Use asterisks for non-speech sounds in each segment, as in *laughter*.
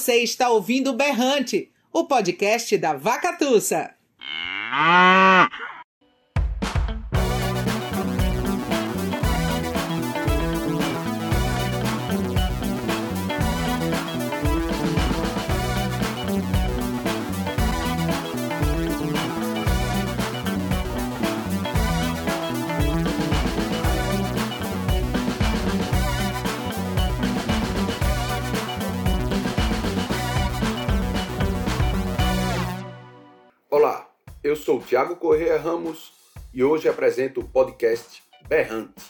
Você está ouvindo Berrante, o podcast da Vaca Tussa. Olá, Ramos e hoje apresento o podcast Berrante.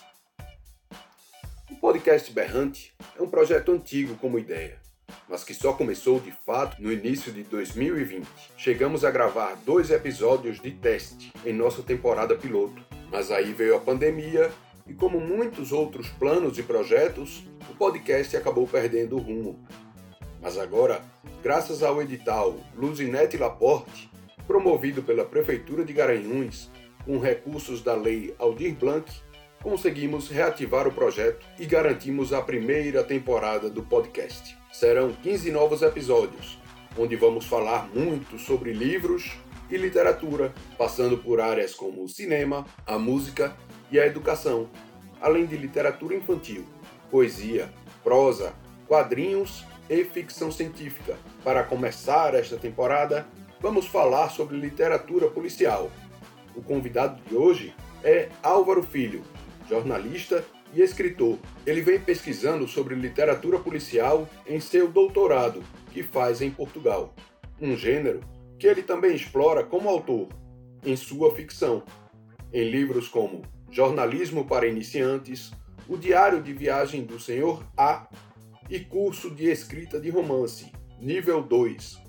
O podcast Berrante é um projeto antigo como ideia, mas que só começou de fato no início de 2020. Chegamos a gravar dois episódios de teste em nossa temporada piloto, mas aí veio a pandemia e, como muitos outros planos e projetos, o podcast acabou perdendo o rumo. Mas agora, graças ao edital Luzinete Laporte, promovido pela Prefeitura de Garanhuns, com recursos da Lei Aldir Blanc, conseguimos reativar o projeto e garantimos a primeira temporada do podcast. Serão 15 novos episódios, onde vamos falar muito sobre livros e literatura, passando por áreas como o cinema, a música e a educação, além de literatura infantil, poesia, prosa, quadrinhos e ficção científica. Para começar esta temporada, vamos falar sobre literatura policial. O convidado de hoje é Álvaro Filho, jornalista e escritor. Ele vem pesquisando sobre literatura policial em seu doutorado, que faz em Portugal, um gênero que ele também explora como autor, em sua ficção, em livros como Jornalismo para Iniciantes, O Diário de Viagem do Senhor A e Curso de Escrita de Romance, nível 2,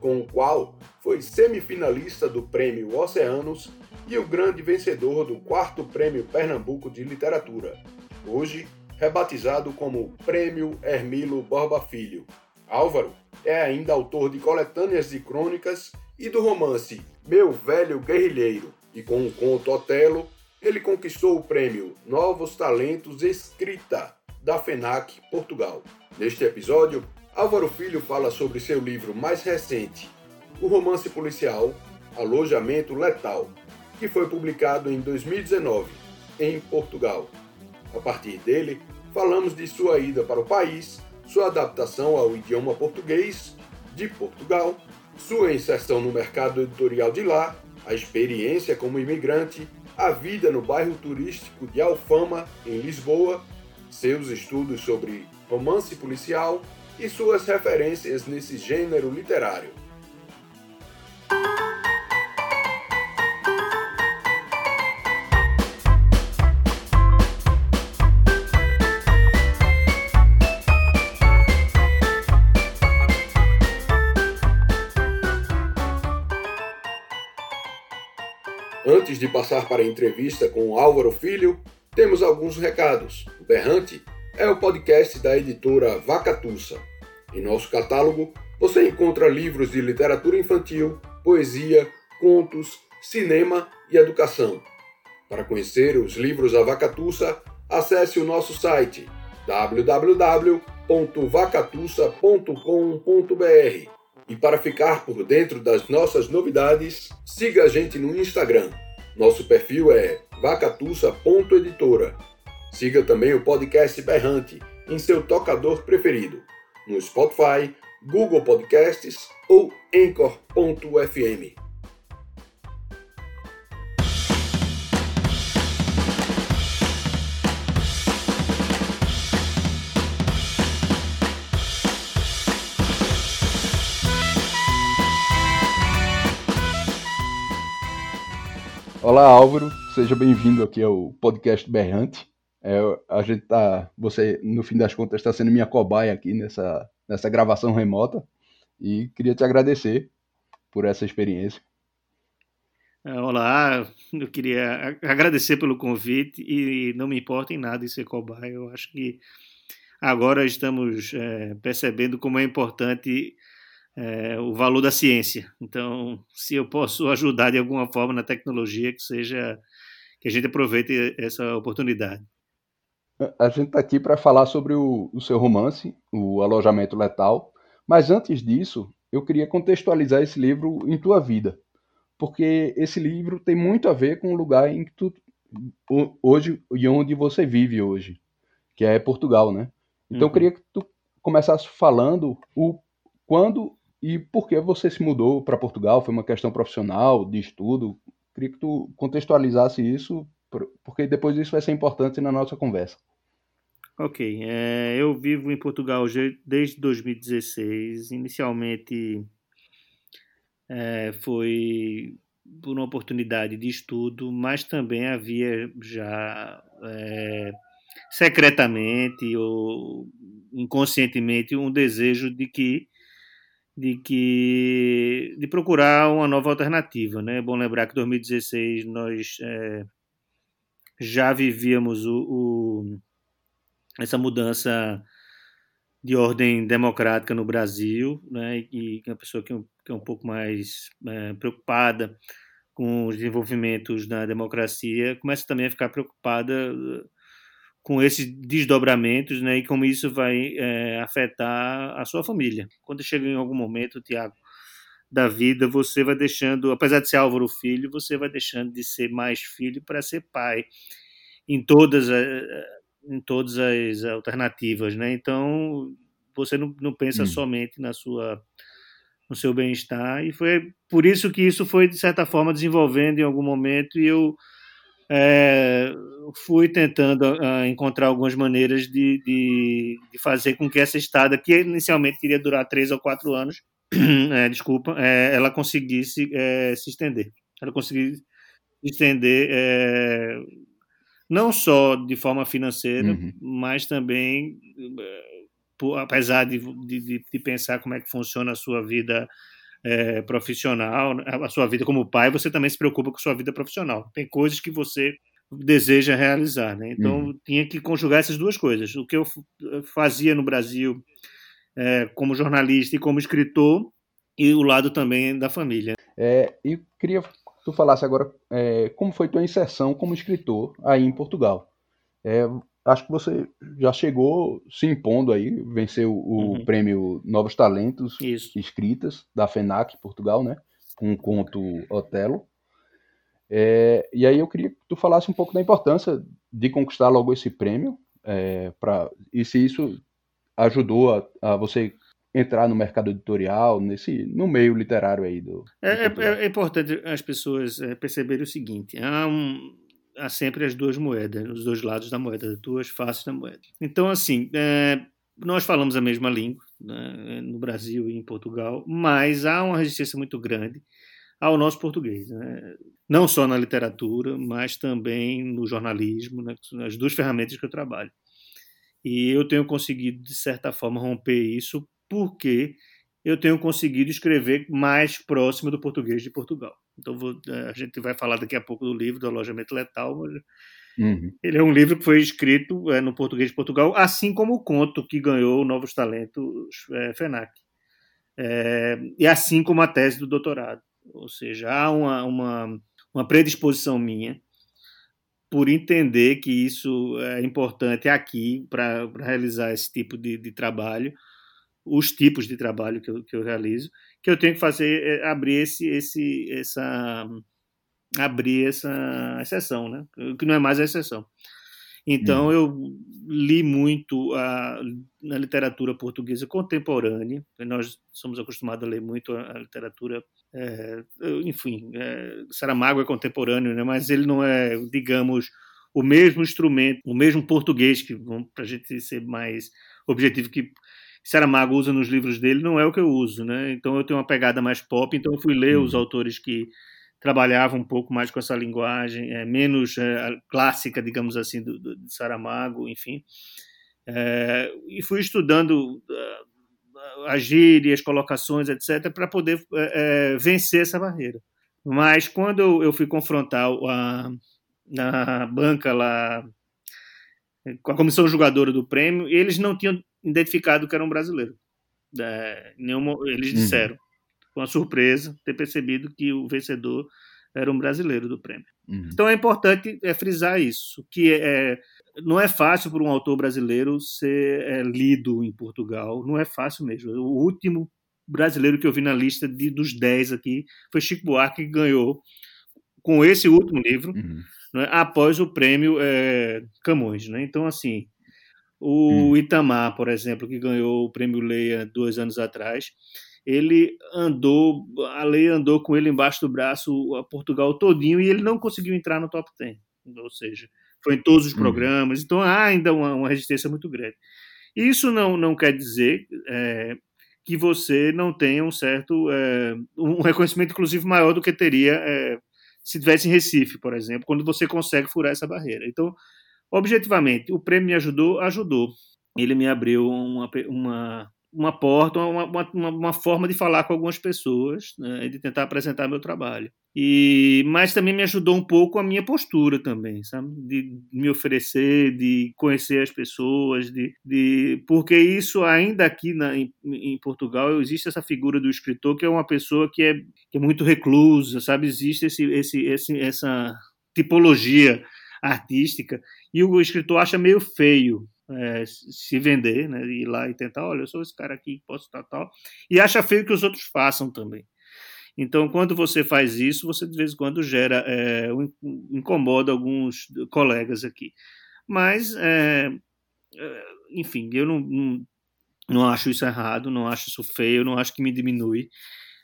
com o qual foi semifinalista do Prêmio Oceanos e o grande vencedor do quarto Prêmio Pernambuco de Literatura, hoje rebatizado como Prêmio Hermilo Borba Filho. Álvaro é ainda autor de coletâneas de crônicas e do romance Meu Velho Guerrilheiro, e com o conto Otelo, ele conquistou o prêmio Novos Talentos Escrita da FENAC Portugal. Neste episódio, Álvaro Filho fala sobre seu livro mais recente, o romance policial Alojamento Letal, que foi publicado em 2019 em Portugal. A partir dele, falamos de sua ida para o país, sua adaptação ao idioma português de Portugal, sua inserção no mercado editorial de lá, a experiência como imigrante, a vida no bairro turístico de Alfama, em Lisboa, seus estudos sobre romance policial e suas referências nesse gênero literário. Antes de passar para a entrevista com Álvaro Filho, temos alguns recados. O Berrante é o podcast da editora Vacatussa. Em nosso catálogo, você encontra livros de literatura infantil, poesia, contos, cinema e educação. Para conhecer os livros da Vacatussa, acesse o nosso site www.vacatussa.com.br. E para ficar por dentro das nossas novidades, siga a gente no Instagram. Nosso perfil é vacatussa.editora. Siga também o podcast Berrante em seu tocador preferido, no Spotify, Google Podcasts ou Anchor.fm. Olá, Álvaro. Seja bem-vindo aqui ao podcast Berrante. É, a gente tá, você no fim das contas está sendo minha cobaia aqui nessa nessa gravação remota e queria te agradecer por essa experiência. Olá, eu queria agradecer pelo convite e não me importa em nada em ser cobaia. Eu acho que agora estamos é, percebendo como é importante é, o valor da ciência. Então, se eu posso ajudar de alguma forma na tecnologia, que seja que a gente aproveite essa oportunidade. A gente está aqui para falar sobre o, o, seu romance, o Alojamento Letal, Mas antes disso, eu queria contextualizar esse livro em tua vida, porque esse livro tem muito a ver com o lugar em que tu hoje e onde você vive hoje, que é Portugal, né? Então uhum. eu queria que tu começasse falando o quando e por que você se mudou para Portugal? Foi uma questão profissional, de estudo? Queria que tu contextualizasse isso, porque depois isso vai ser importante na nossa conversa. Ok, é, eu vivo em Portugal desde 2016. Inicialmente é, foi por uma oportunidade de estudo, mas também havia já é, secretamente ou inconscientemente um desejo de que de que de procurar uma nova alternativa, né? É bom lembrar que em 2016 nós é, já vivíamos o, o, essa mudança de ordem democrática no Brasil, né? E é uma pessoa que, que é um pouco mais é, preocupada com os desenvolvimentos da democracia começa também a ficar preocupada com esses desdobramentos, né, e como isso vai é, afetar a sua família. Quando chega em algum momento, Tiago, da vida, você vai deixando, apesar de ser Álvaro filho, você vai deixando de ser mais filho para ser pai em todas as, em todas as alternativas, né? Então você não, não pensa hum. somente na sua no seu bem-estar e foi por isso que isso foi de certa forma desenvolvendo em algum momento e eu é, fui tentando uh, encontrar algumas maneiras de, de, de, fazer com que essa estada, que inicialmente iria durar três ou quatro anos, *clears throat* é, desculpa, é, ela conseguisse é, se estender. Ela conseguisse se estender é, não só de forma financeira, uhum. mas também, é, por, apesar de, de, de pensar como é que funciona a sua vida é, profissional, né, a sua vida como pai, você também se preocupa com a sua vida profissional. Tem coisas que você deseja realizar, né? Então uhum. tinha que conjugar essas duas coisas. O que eu fazia no Brasil é, como jornalista e como escritor e o lado também da família. É, e queria que tu falasse agora é, como foi tua inserção como escritor aí em Portugal. É, acho que você já chegou se impondo aí, venceu o uhum. prêmio Novos Talentos Isso. Escritas da FENAC Portugal, né? Com o conto Otelo. É, e aí eu queria que tu falasse um pouco da importância de conquistar logo esse prêmio, é, pra, e se isso ajudou a, a, você entrar no mercado editorial, nesse, no meio literário aí do. É, do é, é importante as pessoas é, perceberem o seguinte: há um, há sempre as duas moedas, os dois lados da moeda, as duas faces da moeda. Então, assim, é, nós falamos a mesma língua né, no Brasil e em Portugal, mas há uma resistência muito grande ao nosso português, né? não só na literatura, mas também no jornalismo, né? as duas ferramentas que eu trabalho. E eu tenho conseguido, de certa forma, romper isso porque eu tenho conseguido escrever mais próximo do português de Portugal. Então vou, eh, a gente vai falar daqui a pouco do livro do Alojamento Letal, mas uhum. ele é um livro que foi escrito é, no português de Portugal, assim como o conto que ganhou Novos Talentos é, FENAC. É, e assim como a tese do doutorado. Ou seja, há uma, uma, uma predisposição minha por entender que isso é importante aqui para realizar esse tipo de, de trabalho, os tipos de trabalho que eu, que eu realizo, que eu tenho que fazer é abrir esse, esse, essa abrir essa exceção, né? Que não é mais a exceção. Então hum. eu li muito a, na literatura portuguesa contemporânea. Nós somos acostumados a ler muito a, a literatura, é, enfim, é, Saramago é contemporâneo, né? Mas ele não é, digamos, o mesmo instrumento, o mesmo português que para a gente ser mais objetivo que Saramago usa nos livros dele não é o que eu uso, né? Então eu tenho uma pegada mais pop, então eu fui ler os uhum. autores que trabalhavam um pouco mais com essa linguagem, é, menos é, clássica, digamos assim, do, do, de Saramago, enfim. É, e fui estudando uh, as gírias, colocações, etc., para poder é, é, vencer essa barreira. Mas quando eu, eu fui confrontar a, na banca lá com a comissão jogadora do prêmio, eles não tinham identificado que era um brasileiro. É, nenhuma, eles uhum. disseram, uhum. com a surpresa, ter percebido que o vencedor era um brasileiro do prêmio. Uhum. Então é importante é, frisar isso, que é, não é fácil para um autor brasileiro ser é, lido em Portugal, não é fácil mesmo. O último brasileiro que eu vi na lista de, dos 10 aqui foi Chico Buarque, que ganhou com esse último livro, uhum. né, após o prêmio é, Camões. Né? Então, assim, o uhum. Itamar, por exemplo, que ganhou o prêmio Leia dois anos atrás, ele andou, a lei andou com ele embaixo do braço a Portugal todinho e ele não conseguiu entrar no top 10. Ou seja, foi em todos os uhum. programas, então há ainda uma, uma, resistência muito grande. Isso não, não quer dizer é, que você não tenha um certo é, um reconhecimento inclusive maior do que teria é, se tivesse em Recife, por exemplo, quando você consegue furar essa barreira. Então, objetivamente, o prêmio me ajudou, ajudou. Ele me abriu uma, uma uma porta, uma, uma, uma, forma de falar com algumas pessoas, né, de tentar apresentar meu trabalho. E mas também me ajudou um pouco a minha postura também, sabe, de me oferecer, de conhecer as pessoas, de, de porque isso ainda aqui na, em, em, Portugal existe essa figura do escritor que é uma pessoa que é, que é muito reclusa, sabe, existe esse, esse, esse essa tipologia artística e o escritor acha meio feio é, se vender, né, ir lá e tentar, olha, eu sou esse cara aqui, posso tal, tal, e acha feio que os outros façam também. Então, quando você faz isso, você de vez em quando gera, é, incomoda alguns colegas aqui. Mas, é, é, enfim, eu não, não, não acho isso errado, não acho isso feio, não acho que me diminui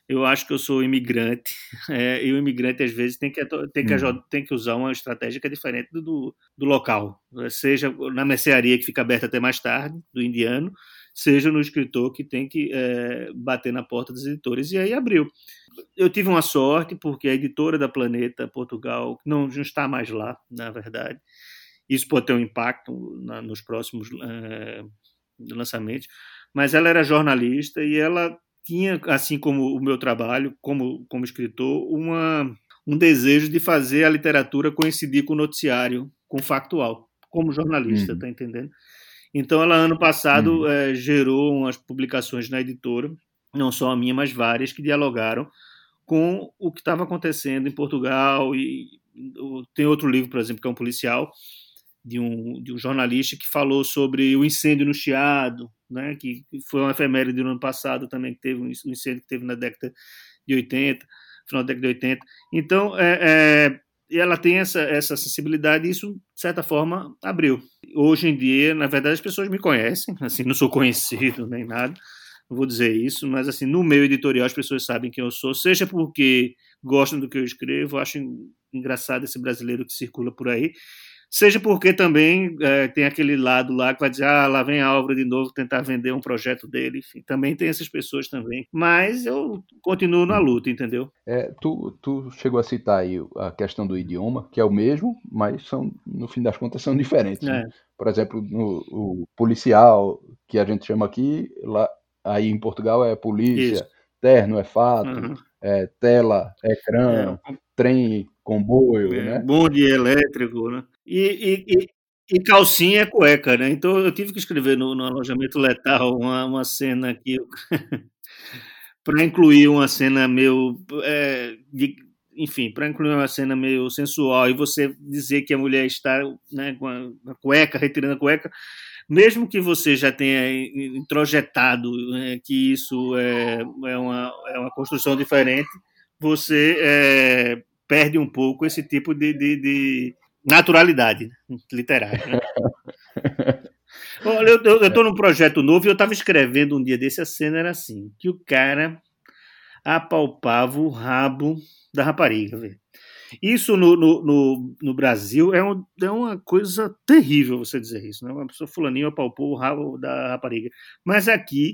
eu acho que eu sou imigrante, *laughs* é, e o imigrante às vezes tem que, tem que, uhum. tem que usar uma estratégia que é diferente do, do local, seja na mercearia que fica aberta até mais tarde, do indiano, seja no escritor que tem que é, bater na porta dos editores. E aí abriu. Eu tive uma sorte, porque a editora da Planeta Portugal não, não está mais lá, na verdade. Isso pode ter um impacto na, nos próximos é, lançamentos. Mas ela era jornalista e ela tinha, assim como o meu trabalho como, como escritor, uma, um desejo de fazer a literatura coincidir com o noticiário, com o factual, como jornalista, uhum. tá entendendo? Então, ela, ano passado, é, gerou umas publicações na editora, não só a minha, mas várias, que dialogaram com o que estava acontecendo em Portugal. E tem outro livro, por exemplo, que é um policial, de um, de um jornalista que falou sobre o incêndio no Chiado, né, que foi uma efeméride do ano passado também, que teve um incêndio que teve na década de 80, final da década de 80. Então, é, é, ela tem essa, essa sensibilidade e isso, de certa forma, abriu. Hoje em dia, na verdade, as pessoas me conhecem, assim, não sou conhecido nem nada, não vou dizer isso, mas assim, no meio editorial as pessoas sabem quem eu sou, seja porque gostam do que eu escrevo, acham engraçado esse brasileiro que circula por aí, seja porque também é, tem aquele lado lá que vai dizer, ah, lá vem a Álvaro de novo tentar vender um projeto dele, enfim, também tem essas pessoas também, mas eu continuo na luta, entendeu? É, tu, tu chegou a citar aí a questão do idioma, que é o mesmo, mas são, no fim das contas, são diferentes. Né? É. Né? Por exemplo, no, o policial, que a gente chama aqui, lá, aí em Portugal é polícia, Isso. terno é fato, uhum. é, tela, ecrã, é. trem, comboio, é, né? Bonde elétrico, né? E, e, e, calcinha é cueca, né? Então eu tive que escrever no, no alojamento letal uma, uma cena aqui *laughs* para incluir uma cena meio. É, de, enfim, para incluir uma cena meio sensual e você dizer que a mulher está né, com a, cueca, retirando a cueca, mesmo que você já tenha introjetado né, que isso é, é, uma, é uma construção diferente, você é, perde um pouco esse tipo de, de, de naturalidade literária. Né? *laughs* Olha, eu estou num projeto novo e eu estava escrevendo um dia desse, a cena era assim, que o cara apalpava o rabo da rapariga. Véio. Isso no, no, no, no Brasil é, um, é, uma coisa terrível você dizer isso. Né? Uma pessoa fulaninho apalpou o rabo da rapariga. Mas aqui,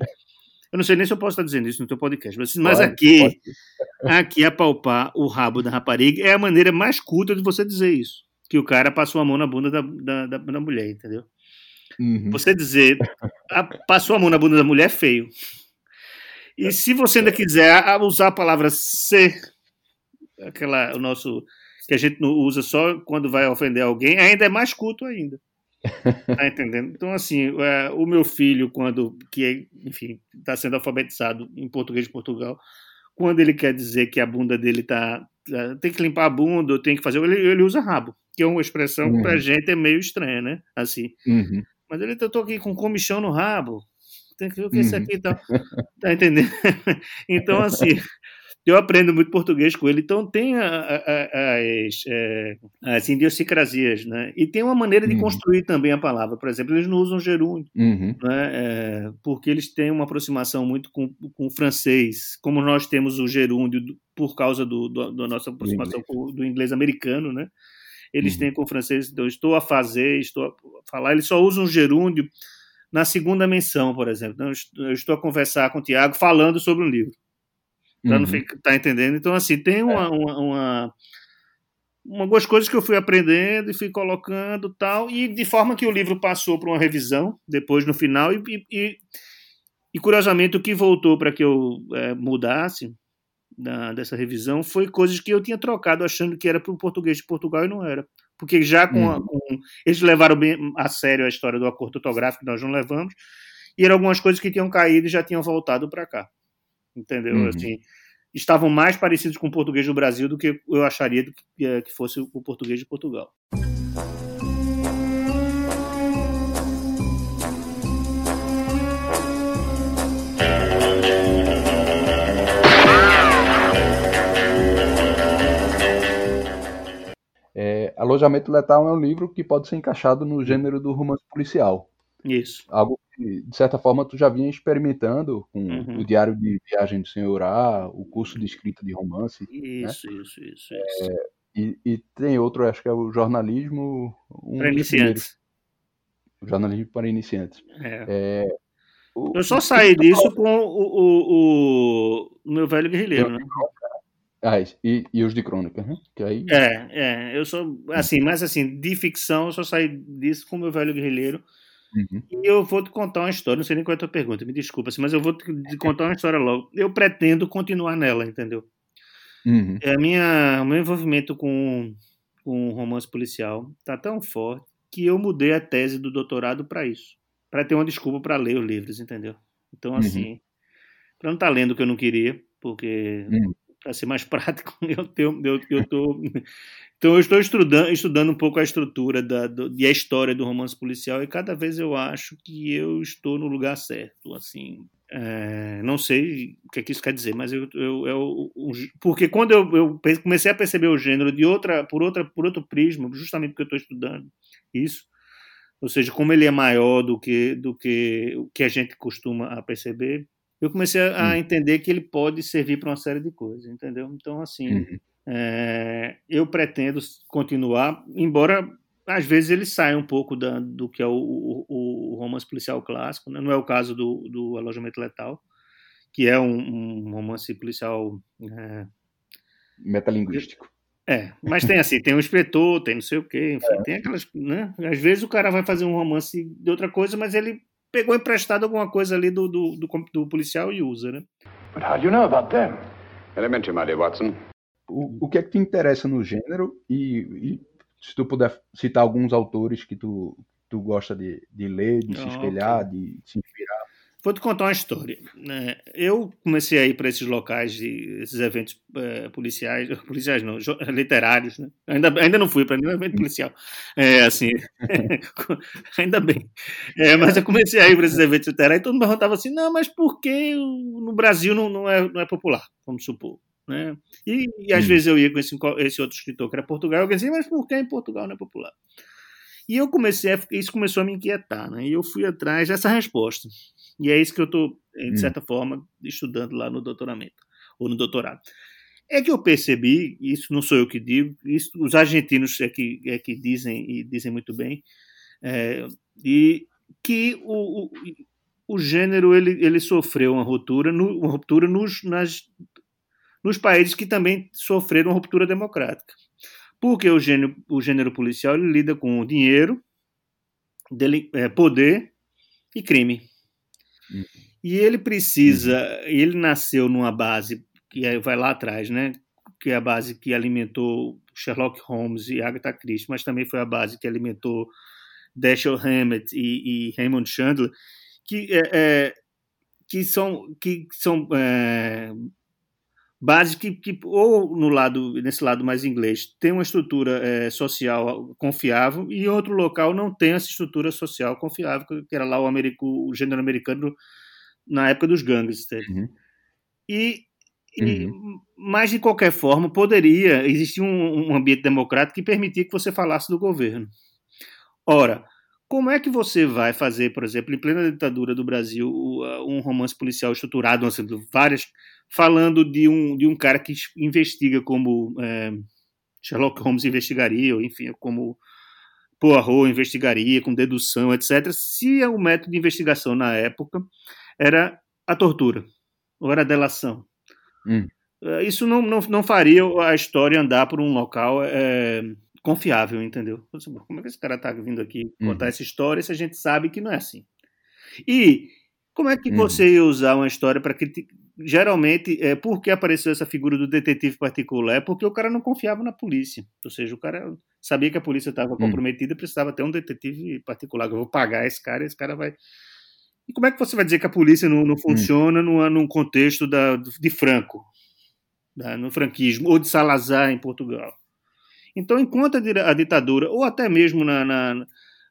eu não sei nem se eu posso estar dizendo isso no teu podcast, mas, mas aqui, pode. aqui apalpar o rabo da rapariga é a maneira mais culta de você dizer isso que o cara passou a mão na bunda da, da, da, da mulher, entendeu? Uhum. Você dizer a, passou a mão na bunda da mulher é feio. E se você ainda quiser usar a palavra ser, aquela, o nosso que a gente não usa só quando vai ofender alguém, ainda é mais culto ainda. *laughs* Tá entendendo? Então, assim, é, o meu filho, quando, que, enfim, está sendo alfabetizado em português de Portugal, quando ele quer dizer que a bunda dele tá, tá tem que limpar a bunda, ou tem que fazer, ele, ele usa rabo, que é uma expressão uhum. que pra gente é meio estranha, né? Assim. Uhum. Mas ele tentou aqui com comichão no rabo. Tem que ver o que é isso uhum. aqui tá, tá entendendo? *laughs* então, assim, eu aprendo muito português com ele, então tem a, a, as, é, as idiosincrasias, né? E tem uma maneira de uhum. construir também a palavra. Por exemplo, eles não usam gerúndio, uhum. né? É, porque eles têm uma aproximação muito com, com o francês, como nós temos o gerúndio por causa do, do da nossa aproximação com, do inglês americano, né? Eles uhum. têm com o francês, então, estou a fazer, estou a falar, eles só usam gerúndio na segunda menção, por exemplo. Então, eu estou a conversar com o Tiago falando sobre um livro. Para uhum. não ficar, tá entendendo? Então, assim, tem uma, é. uma, uma, uma, algumas coisas que eu fui aprendendo e fui colocando tal, e de forma que o livro passou para uma revisão, depois no final, e, e, e curiosamente o que voltou para que eu é, mudasse da, dessa revisão foi coisas que eu tinha trocado achando que era para o português de Portugal e não era. Porque já com, uhum. a, com, Eles levaram bem a sério a história do acordo ortográfico que nós não levamos, e eram algumas coisas que tinham caído e já tinham voltado para cá. Entendeu? Uhum. Assim, estavam mais parecidos com o português do Brasil do que eu acharia que, é, que fosse o português de Portugal. É, Alojamento Letal é um livro que pode ser encaixado no gênero do romance policial. Isso. Algo de certa forma, tu já vinha experimentando com uhum. o Diário de Viagem do Senhor A, o curso de escrita de romance. Isso, né? isso, isso. Isso. É, e, e, tem outro, acho que é o jornalismo. Um para iniciantes. Jornalismo para iniciantes. É. é o, Eu só saí disso com o, o, o, meu velho guerrilheiro, né? Ah, e, e os de crônica, né? Que aí... É, é, eu sou, assim, mas assim, de ficção eu só saí disso com o meu velho guerrilheiro. Uhum. E eu vou te contar uma história, não sei nem qual é a tua pergunta, me desculpa, mas eu vou te contar uma história logo. Eu pretendo continuar nela, entendeu? Uhum. É a minha, o meu envolvimento com, com romance policial tá tão forte que eu mudei a tese do doutorado para isso, para ter uma desculpa para ler os livros, entendeu? Então, uhum. assim, uhum. para não estar tá lendo o que eu não queria, porque uhum para ser mais *laughs* prático, eu tenho, eu, eu tô, então eu estou estudando, estudando um pouco a estrutura da, do, e a história do romance policial e cada vez eu acho que eu estou no lugar certo, assim, é, não sei o que, é que isso quer dizer, mas eu, eu, eu porque quando eu, eu, comecei a perceber o gênero de outra, por outra, por outro prisma, justamente porque eu estou estudando isso, ou seja, como ele é maior do que do que o que a gente costuma perceber, eu comecei a, hum. entender que ele pode servir para uma série de coisas, entendeu? Então, assim, uhum. é, eu pretendo continuar, embora às vezes ele saia um pouco da, do que é o, o, o, romance policial clássico, né? não é o caso do, do Alojamento Letal, que é um, um romance policial. É, Metalinguístico. É, mas tem assim, tem um inspetor, tem não sei o quê, enfim, é. tem aquelas, né? Às vezes o cara vai fazer um romance de outra coisa, mas ele pegou emprestado alguma coisa ali do, do, do, do policial e usa, né? But how do you know about them? Elementary, my dear Watson. O, o que é que te interessa no gênero e, e se tu puder citar alguns autores que tu, tu gosta de, de ler, de se ah, espelhar, okay. de se? Vou te contar uma história. Né? Eu comecei a ir para esses locais, esses eventos é, policiais, *laughs* policiais não, literários, né? ainda, ainda não fui para nenhum evento policial, é, assim, *laughs* ainda bem. É, mas eu comecei a ir para esses eventos literários e todo mundo perguntava assim, não, mas por que no Brasil não, não, é, não é popular, vamos supor? Né? E, e às hum. vezes eu ia com esse, esse outro escritor que era Portugal, eu dizia, mas por que em Portugal não é popular? E eu comecei, a, isso começou a me inquietar, né? E eu fui atrás dessa resposta. E é isso que eu estou, de hum. certa hum. forma, estudando lá no doutoramento, ou no doutorado. É que eu percebi, isso não sou eu que digo, isso os argentinos é que, é que dizem, e dizem muito bem, é, e que o, o, o, gênero ele, ele sofreu uma ruptura, no, uma ruptura nos, nas, nos países que também sofreram uma ruptura democrática. Porque o gênero, o gênero policial lida com dinheiro, dele, é, poder e crime. Uhum. E ele precisa, uhum. ele nasceu numa base que vai lá atrás, né? Que é a base que alimentou Sherlock Holmes e Agatha Christie, mas também foi a base que alimentou Dashiell Hammett e, e Raymond Chandler, que é, é, que são que são é, base que, que, ou no lado nesse lado mais inglês tem uma estrutura é, social confiável e outro local não tem essa estrutura social confiável que era lá o, americo, o gênero americano na época dos gangsters uhum. e, e uhum. mas de qualquer forma poderia existir um, um ambiente democrático que permitia que você falasse do governo ora como é que você vai fazer, por exemplo, em plena ditadura do Brasil, um romance policial estruturado, assim, várias, falando de um, de um cara que investiga como é, Sherlock Holmes investigaria, ou enfim, como Poirot investigaria, com dedução, etc., se o método de investigação na época era a tortura, ou era a delação. Hum. É, isso não, não, não faria a história andar por um local. É, confiável, entendeu? Como é que esse cara tá vindo aqui contar uhum. essa história se a gente sabe que não é assim? E como é que uhum. você ia usar uma história para que geralmente é por que apareceu essa figura do detetive particular? É porque o cara não confiava na polícia. Ou seja, o cara sabia que a polícia estava uhum. comprometida, precisava ter um detetive particular. Eu vou pagar esse cara, esse cara vai e como é que você vai dizer que a polícia não, não hum. funciona num, num contexto da, de Franco, da, no franquismo, ou de Salazar em Portugal? Então, enquanto a ditadura, ou até mesmo na, na,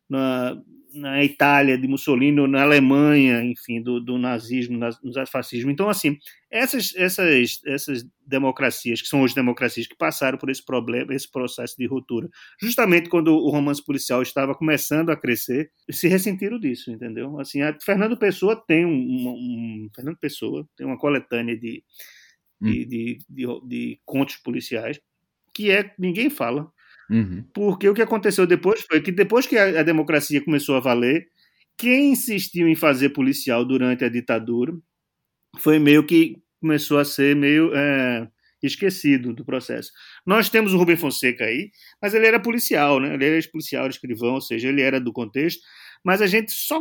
na, na Itália de Mussolini, ou na Alemanha, enfim, do, do nazismo, do fascismo. Então, assim, essas, essas, essas democracias, que são hoje democracias que passaram por esse problema, esse processo de ruptura, justamente quando o romance policial estava começando a crescer, se ressentiram disso, entendeu? Assim, Fernando Pessoa tem um, um, Fernando Pessoa tem uma coletânea de, hum. de, de, de, de contos policiais que é ninguém fala. Uhum. Porque o que aconteceu depois foi que depois que a, a, democracia começou a valer, quem insistiu em fazer policial durante a ditadura foi meio que começou a ser meio é, esquecido do processo. Nós temos o Rubem Fonseca aí, mas ele era policial, né? Ele era ex-policial, escrivão, ou seja, ele era do contexto. Mas a gente só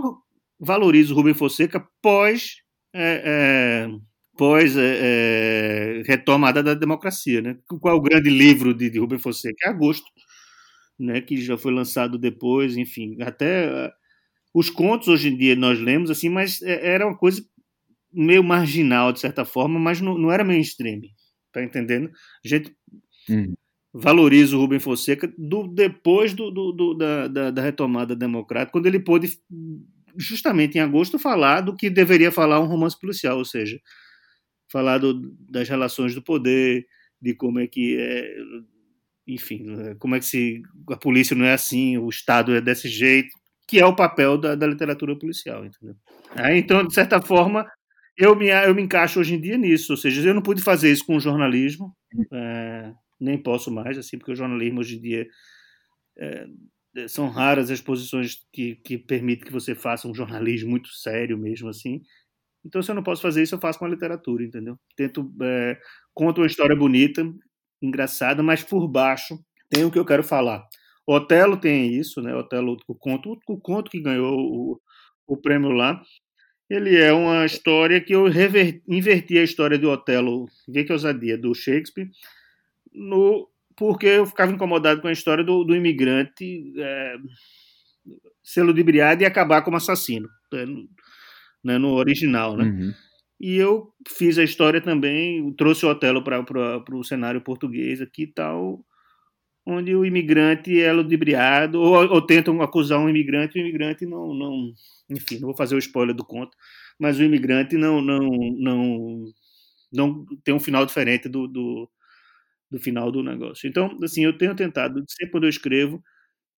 valoriza o Rubem Fonseca pós é, é, pós é, é, retomada da democracia. Né? Qual é o grande livro de, de Rubem Fonseca? É Agosto, né? que já foi lançado depois, enfim, até uh, os contos hoje em dia nós lemos, assim, mas é, era uma coisa meio marginal, de certa forma, mas não, não era mainstream, tá entendendo? A gente uhum. valoriza o Rubem Fonseca do, depois do, do, do da, da, da retomada democrática, quando ele pôde justamente em agosto falar do que deveria falar um romance policial, ou seja, falar do, das relações do poder, de como é que é, enfim, como é que se a polícia não é assim, o Estado é desse jeito, que é o papel da, da literatura policial, entendeu? Aí, então, de certa forma, eu me, eu me encaixo hoje em dia nisso, ou seja, eu não pude fazer isso com o jornalismo, é, nem posso mais, assim, porque o jornalismo hoje em dia é, são raras as posições que, que permitem que você faça um jornalismo muito sério mesmo, assim, então, se eu não posso fazer isso, eu faço com a literatura, entendeu? Tento, é, conto uma história bonita, engraçada, mas por baixo tem o que eu quero falar. O Otelo tem isso, né? O Otelo, o conto, o conto que ganhou o, o prêmio lá, ele é uma história que eu rever, inverti a história do Otelo, vê que ousadia, do Shakespeare, no, porque eu ficava incomodado com a história do, do imigrante é, ser ludibriado e acabar como assassino. Né, no original, né? Uhum. E eu fiz a história também, trouxe o Otelo para o cenário português aqui e tal, onde o imigrante é ludibriado, ou, ou, tentam acusar um imigrante, o imigrante não, não. Enfim, não vou fazer o spoiler do conto, mas o imigrante não, não, não, não tem um final diferente do, do, do final do negócio. Então, assim, eu tenho tentado, sempre quando eu escrevo,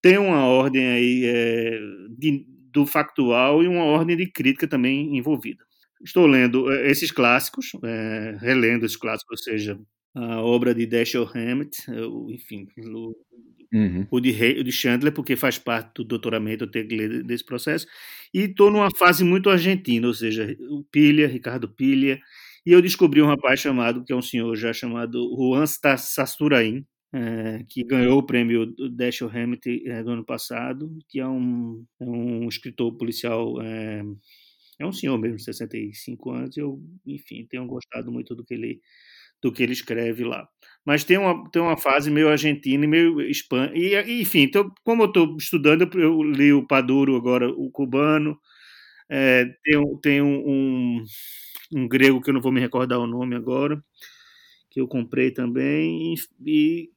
tem uma ordem aí é, de, do factual e uma ordem de crítica também envolvida. Estou lendo eh, esses clássicos, é, relendo esses clássicos, ou seja, a obra de Dashiell Hammett, eh, enfim, o, uhum. o, de, o de Chandler, porque faz parte do doutoramento, eu tenho que ler desse processo, e estou numa fase muito argentina, ou seja, o Pilha, Ricardo Pilha, e eu descobri um rapaz chamado, que é um senhor já chamado Juan Sasturain, é, que ganhou o prêmio Dashiell Hammett é, do ano passado, que é um, é um escritor policial, é, é um senhor mesmo, 65 anos, eu, enfim, tenho gostado muito do que ele do que ele escreve lá. Mas tem uma, tem uma fase meio argentina e meio espanha. E, enfim, então, como eu estou estudando, eu li o Paduro agora, o cubano. Tem tem um, um, um, grego que eu não vou me recordar o nome agora que eu comprei também, e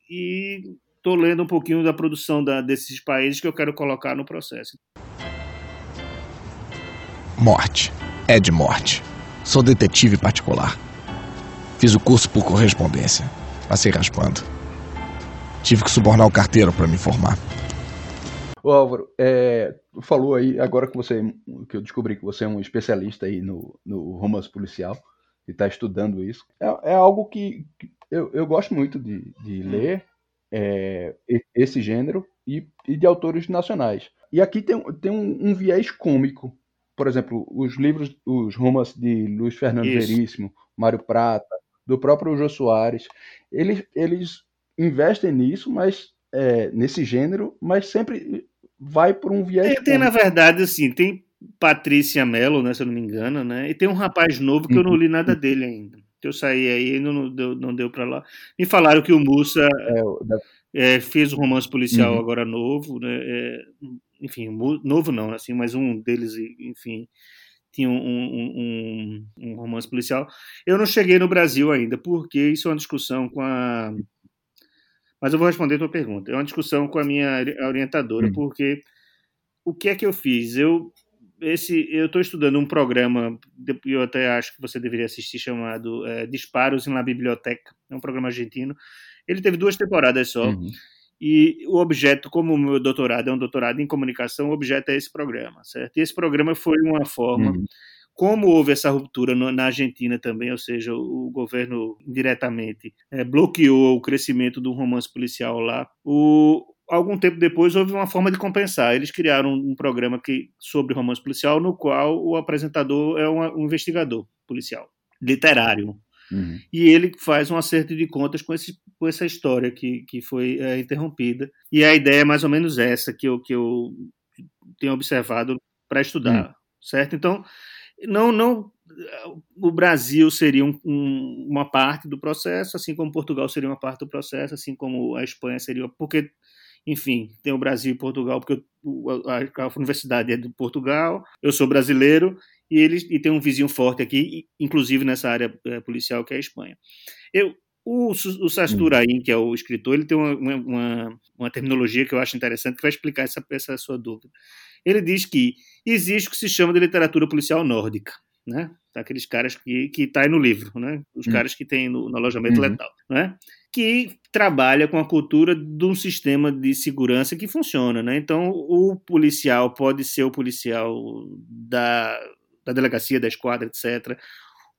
estou lendo um pouquinho da produção da, desses países que eu quero colocar no processo. Morte. É de morte. Sou detetive particular. Fiz o curso por correspondência. Passei raspando. Tive que subornar o carteiro para me formar. Ô Álvaro, é, falou aí, agora que você que eu descobri que você é um especialista aí no, no romance policial e está estudando isso, é, é algo que, que, eu, eu gosto muito de, de ler é, esse gênero e, e, de autores nacionais. E aqui tem, tem um, um, viés cômico. Por exemplo, os livros, os romances de Luiz Fernando isso. Veríssimo, Mário Prata, do próprio Jô Soares, eles, eles investem nisso, mas é, nesse gênero, mas sempre vai por um viés. Tem, tem, na verdade, assim, tem Patrícia Mello, né, se eu não me engano, né? E tem um rapaz novo que eu não li uhum. nada dele ainda. Eu saí aí e não deu, não deu para lá. Me falaram que o Mussa é, é, fez um romance policial uhum. agora novo, né? É, enfim, novo não, assim, mas um deles, enfim, tinha um, um, um, um, romance policial. Eu não cheguei no Brasil ainda, porque isso é uma discussão com a mas eu vou responder a tua pergunta. É uma discussão com a minha orientadora, hum. porque o que é que eu fiz? Eu esse eu estou estudando um programa, eu até acho que você deveria assistir, chamado é, Disparos na Biblioteca. É um programa argentino. Ele teve duas temporadas só. Uhum. E o objeto, como o meu doutorado é um doutorado em comunicação, o objeto é esse programa, certo? E esse programa foi uma forma uhum como houve essa ruptura no, na Argentina também, ou seja, o, o governo diretamente é, bloqueou o crescimento do romance policial lá, o, algum tempo depois houve uma forma de compensar. Eles criaram um, programa que, sobre romance policial, no qual o apresentador é um, um investigador policial, literário. Uhum. E ele faz um acerto de contas com, esse, com essa história que, que foi é, interrompida. E a ideia é mais ou menos essa que eu, que eu tenho observado para estudar, uhum. certo? Então, não, não, o Brasil seria um, um, uma parte do processo, assim como Portugal seria uma parte do processo, assim como a Espanha seria, porque, enfim, tem o Brasil e Portugal, porque a, a universidade é de Portugal, eu sou brasileiro e eles e tem um vizinho forte aqui, inclusive nessa área é, policial que é a Espanha. Eu, o, o Sasturain, que é o escritor, ele tem uma, uma, uma, terminologia que eu acho interessante que vai explicar essa, essa sua dúvida. Ele diz que existe o que se chama de literatura policial nórdica, né? Aqueles caras que que tá aí no livro, né? Os uhum. caras que tem no, no alojamento uhum. letal, né? Que trabalha com a cultura de um sistema de segurança que funciona, né? Então o policial pode ser o policial da, da delegacia, da esquadra, etc.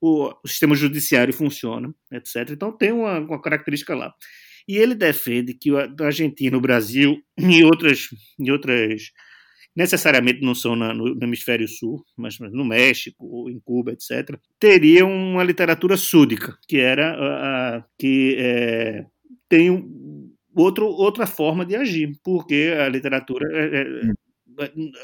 O, o sistema judiciário funciona, etc. Então tem uma, uma característica lá. E ele defende que a Argentina, o Brasil e outras, e outras necessariamente não são na, no, no, hemisfério sul, mas no México, em Cuba, etc., teria uma literatura súdica, que era a, a que é, tem outro, outra forma de agir, porque a literatura é, é,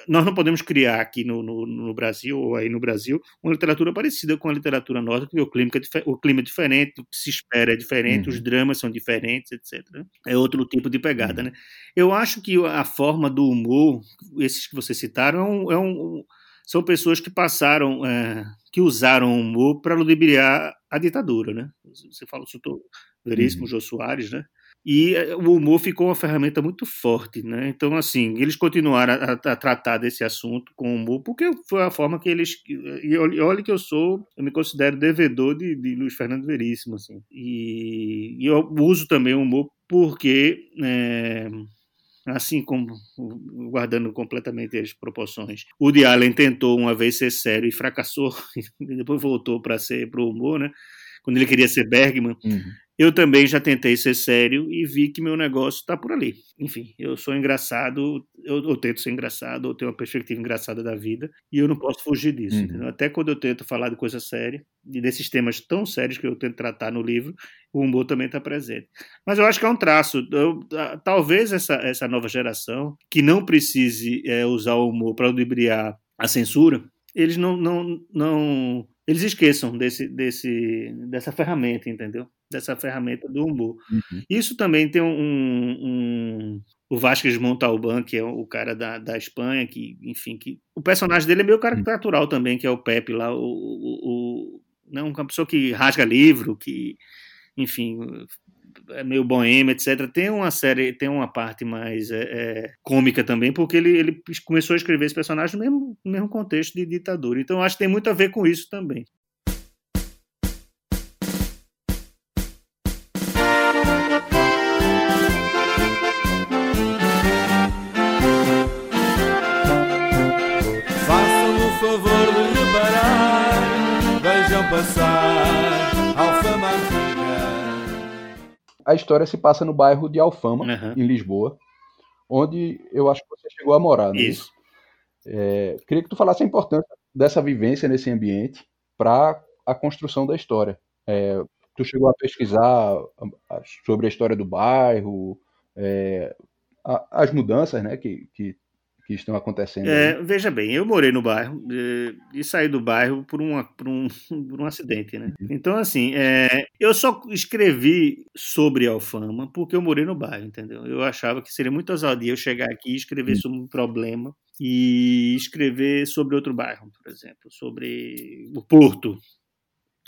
nós não podemos criar aqui no, no, no, Brasil, ou aí no Brasil, uma literatura parecida com a literatura nórdica, porque o clima, é, o clima é diferente, o que se espera é diferente, uhum. os dramas são diferentes, etc. É outro tipo de pegada, uhum. né? Eu acho que a forma do humor, esses que vocês citaram, é um, é um são pessoas que passaram, é, que usaram o humor para ludibriar a ditadura, né? Você fala, o Veríssimo, uhum. Jô Soares, né? E eh, o humor ficou uma ferramenta muito forte, né? Então, assim, eles continuaram a, a, tratar desse assunto com humor, porque foi a forma que eles... E olha que eu sou, eu me considero devedor de, de Luiz Fernando Veríssimo, assim. E, e eu uso também o humor porque... É, assim como guardando completamente as proporções. O Woody Allen tentou uma vez ser sério e fracassou, *laughs* e depois voltou para ser para o humor, né? Quando ele queria ser Bergman, uhum. Eu também já tentei ser sério e vi que meu negócio está por ali. Enfim, eu sou engraçado, eu, eu, tento ser engraçado, eu tenho uma perspectiva engraçada da vida e eu não posso fugir disso. Uhum. Até quando eu tento falar de coisa séria e desses temas tão sérios que eu tento tratar no livro, o humor também está presente. Mas eu acho que é um traço. Eu, talvez essa, essa nova geração, que não precise é, usar o humor para ludibriar a censura, eles não, não, não eles esqueçam desse, desse, dessa ferramenta, entendeu? dessa ferramenta do humor. Uhum. Isso também tem um, um, o Vasquez Montalbán, que é o cara da, da Espanha, que, enfim, que o personagem dele é meio caricatural uhum. também, que é o Pepe lá, o, o, o não, uma pessoa que rasga livro, que enfim, é meio boêmio, etc. Tem uma série, tem uma parte mais é, é, cômica também, porque ele, ele começou a escrever esse personagem no mesmo, no mesmo contexto de ditadura. Então acho que tem muito a ver com isso também. A história se passa no bairro de Alfama, Uhum. em Lisboa, onde eu acho que você chegou a morar, né? Isso. É, queria que tu falasse a importância dessa vivência nesse ambiente para a construção da história. É, tu chegou a pesquisar sobre a história do bairro, é, a- as mudanças né, que, que, que estão acontecendo. É, veja bem, eu morei no bairro eh, e saí do bairro por, uma, por, um, *laughs* por um acidente, né? Então, assim, é, eu só escrevi sobre Alfama porque eu morei no bairro, entendeu? Eu achava que seria muito ousadia eu chegar aqui e escrever sobre um problema e escrever sobre outro bairro, por exemplo, sobre o Porto.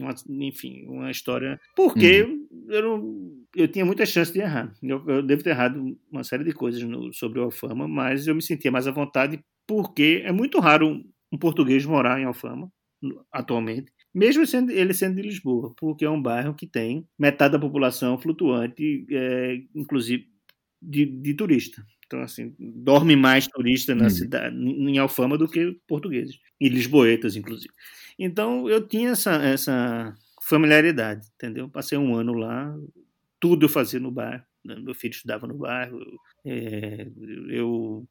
Uma- enfim, uma história. Porque eu, não, eu tinha muita chance de errar. Eu, eu devo ter errado uma série de coisas no- sobre o Alfama, mas eu me sentia mais à vontade porque é muito raro um, um português morar em Alfama atualmente, mesmo sendo, ele sendo de Lisboa, porque é um bairro que tem metade da população flutuante, é, inclusive de, de turista. Então, assim, dorme mais turista na Uhum. cidade, em Alfama do que portugueses, e lisboetas, inclusive. Então, eu tinha essa, essa familiaridade, entendeu? Passei um ano lá, tudo eu fazia no bairro. né? Meu filho estudava no bairro, é, eu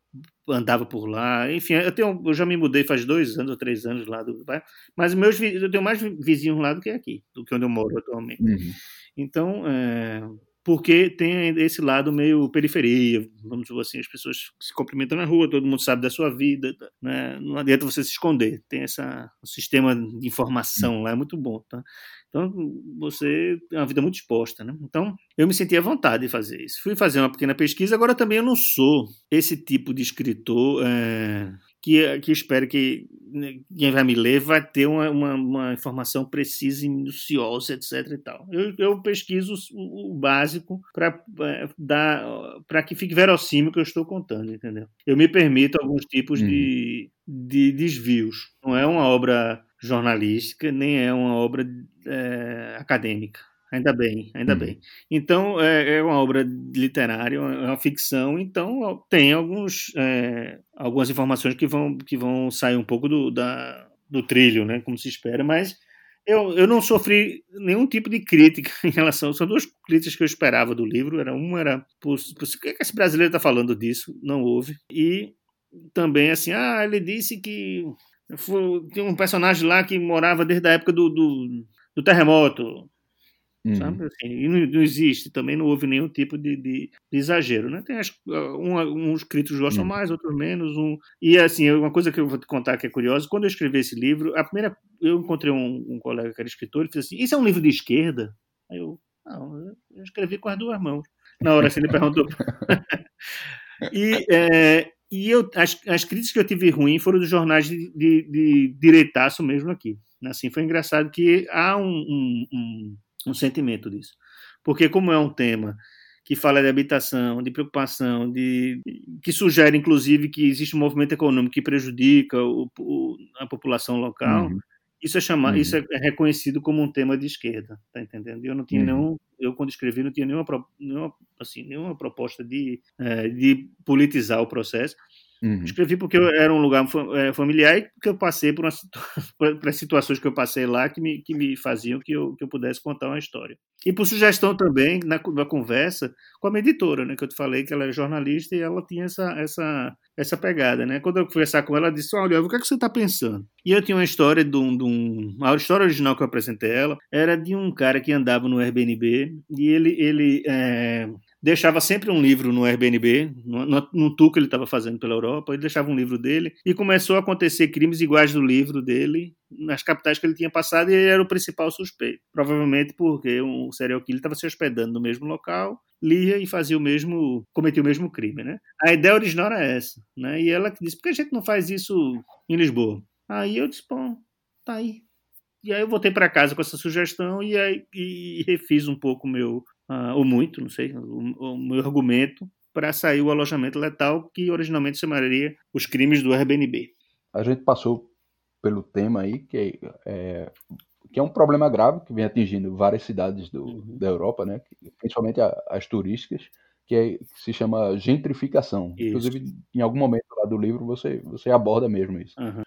andava por lá, enfim, eu, tenho, eu já me mudei faz dois anos ou três anos lá do bairro, mas meus, eu tenho mais vizinhos lá do que aqui, do que onde eu moro atualmente. Uhum. Então, é, porque tem esse lado meio periferia, vamos dizer assim, as pessoas se cumprimentam na rua, todo mundo sabe da sua vida, né? não adianta você se esconder, tem essa, um sistema de informação lá, é muito bom, tá? Então, você tem uma vida muito exposta, né? Então, eu me senti à vontade de fazer isso. Fui fazer uma pequena pesquisa, agora também eu não sou esse tipo de escritor é, que, que espera que né, quem vai me ler vai ter uma, uma, uma informação precisa e minuciosa, etc. E tal. Eu, eu pesquiso o, o básico para para que fique verossímil o que eu estou contando, entendeu? Eu me permito alguns tipos de, de desvios. Não é uma obra jornalística, nem é uma obra é, acadêmica. Ainda bem, ainda Uhum. bem. Então, é, é uma obra literária, é uma ficção, então tem alguns, é, algumas informações que vão, que vão sair um pouco do, da, do trilho, né, como se espera, mas eu, eu não sofri nenhum tipo de crítica *laughs* em relação. São duas críticas que eu esperava do livro. Era uma era por, por que, é que esse brasileiro está falando disso? Não houve. E também assim, ah, ele disse que tinha um personagem lá que morava desde a época do, do, do terremoto. Uhum. Sabe? Assim, e não, não existe, também não houve nenhum tipo de, de, de exagero. Né? Tem as, um, uns críticos gostam Uhum. mais, outros menos. Um, e assim, uma coisa que eu vou te contar que é curiosa: quando eu escrevi esse livro, a primeira, eu encontrei um, um colega que era escritor e fez assim: Isso é um livro de esquerda? Aí eu, não, eu escrevi com as duas mãos. Na hora assim, ele perguntou. *laughs* e, é, e eu, as, as críticas que eu tive ruim foram dos jornais de, de, de direitaço mesmo aqui. Assim, foi engraçado que há um, um, um, um sentimento disso. Porque como é um tema que fala de habitação, de preocupação, de que sugere inclusive que existe um movimento econômico que prejudica o, o, a população local, Uhum. Isso é chamado, Uhum. isso é reconhecido como um tema de esquerda, tá entendendo? Eu não tinha Uhum. nenhum, eu quando escrevi não tinha nenhuma, nenhuma assim, nenhuma proposta de eh, de politizar o processo. Uhum. Escrevi porque eu era um lugar eh, familiar e porque eu passei por, uma situ- *laughs* por as situações que eu passei lá que me, que me faziam que eu, que eu pudesse contar uma história. E por sugestão também, na, na conversa, com a minha editora, né, que eu te falei que ela é jornalista e ela tinha essa, essa, essa pegada. Né? Quando eu conversar com ela, ela disse: Olha, o que, é que você está pensando? E eu tinha uma história de um, de um. A história original que eu apresentei a ela era de um cara que andava no Airbnb e ele. ele eh, deixava sempre um livro no Airbnb, no, no, tour que ele estava fazendo pela Europa, ele deixava um livro dele e começou a acontecer crimes iguais do livro dele nas capitais que ele tinha passado e ele era o principal suspeito. Provavelmente porque um serial killer estava se hospedando no mesmo local, lia e fazia o mesmo, cometia o mesmo crime, né? A ideia original era essa, né? E ela disse, por que a gente não faz isso em Lisboa? Aí eu disse, bom, tá aí. e aí eu voltei para casa com essa sugestão e, aí, e refiz um pouco meu, uh, ou muito, não sei, o, o meu argumento para sair o alojamento letal, que originalmente chamaria os crimes do Airbnb. A gente passou pelo tema aí, que é, que é um problema grave que vem atingindo várias cidades do, uhum. da Europa, né? principalmente as turísticas, que, é, que se chama gentrificação. Isso. Inclusive, em algum momento lá do livro você, você aborda mesmo isso. Uhum.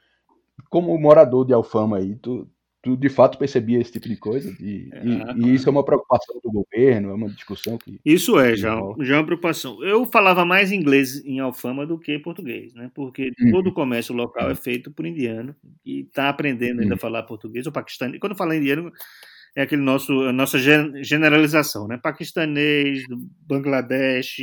Como morador de Alfama aí, tu, tu de fato percebia esse tipo de coisa? E, é, e, e, isso é uma preocupação do governo, é uma discussão que. Isso é, já, já é uma preocupação. Eu falava mais inglês em Alfama do que português, né? Porque uhum. todo o comércio local é feito por indiano e está aprendendo ainda uhum. a falar português ou paquistanês. Quando eu falo indiano, é aquele nosso a nossa generalização, né? Paquistanês, Bangladesh,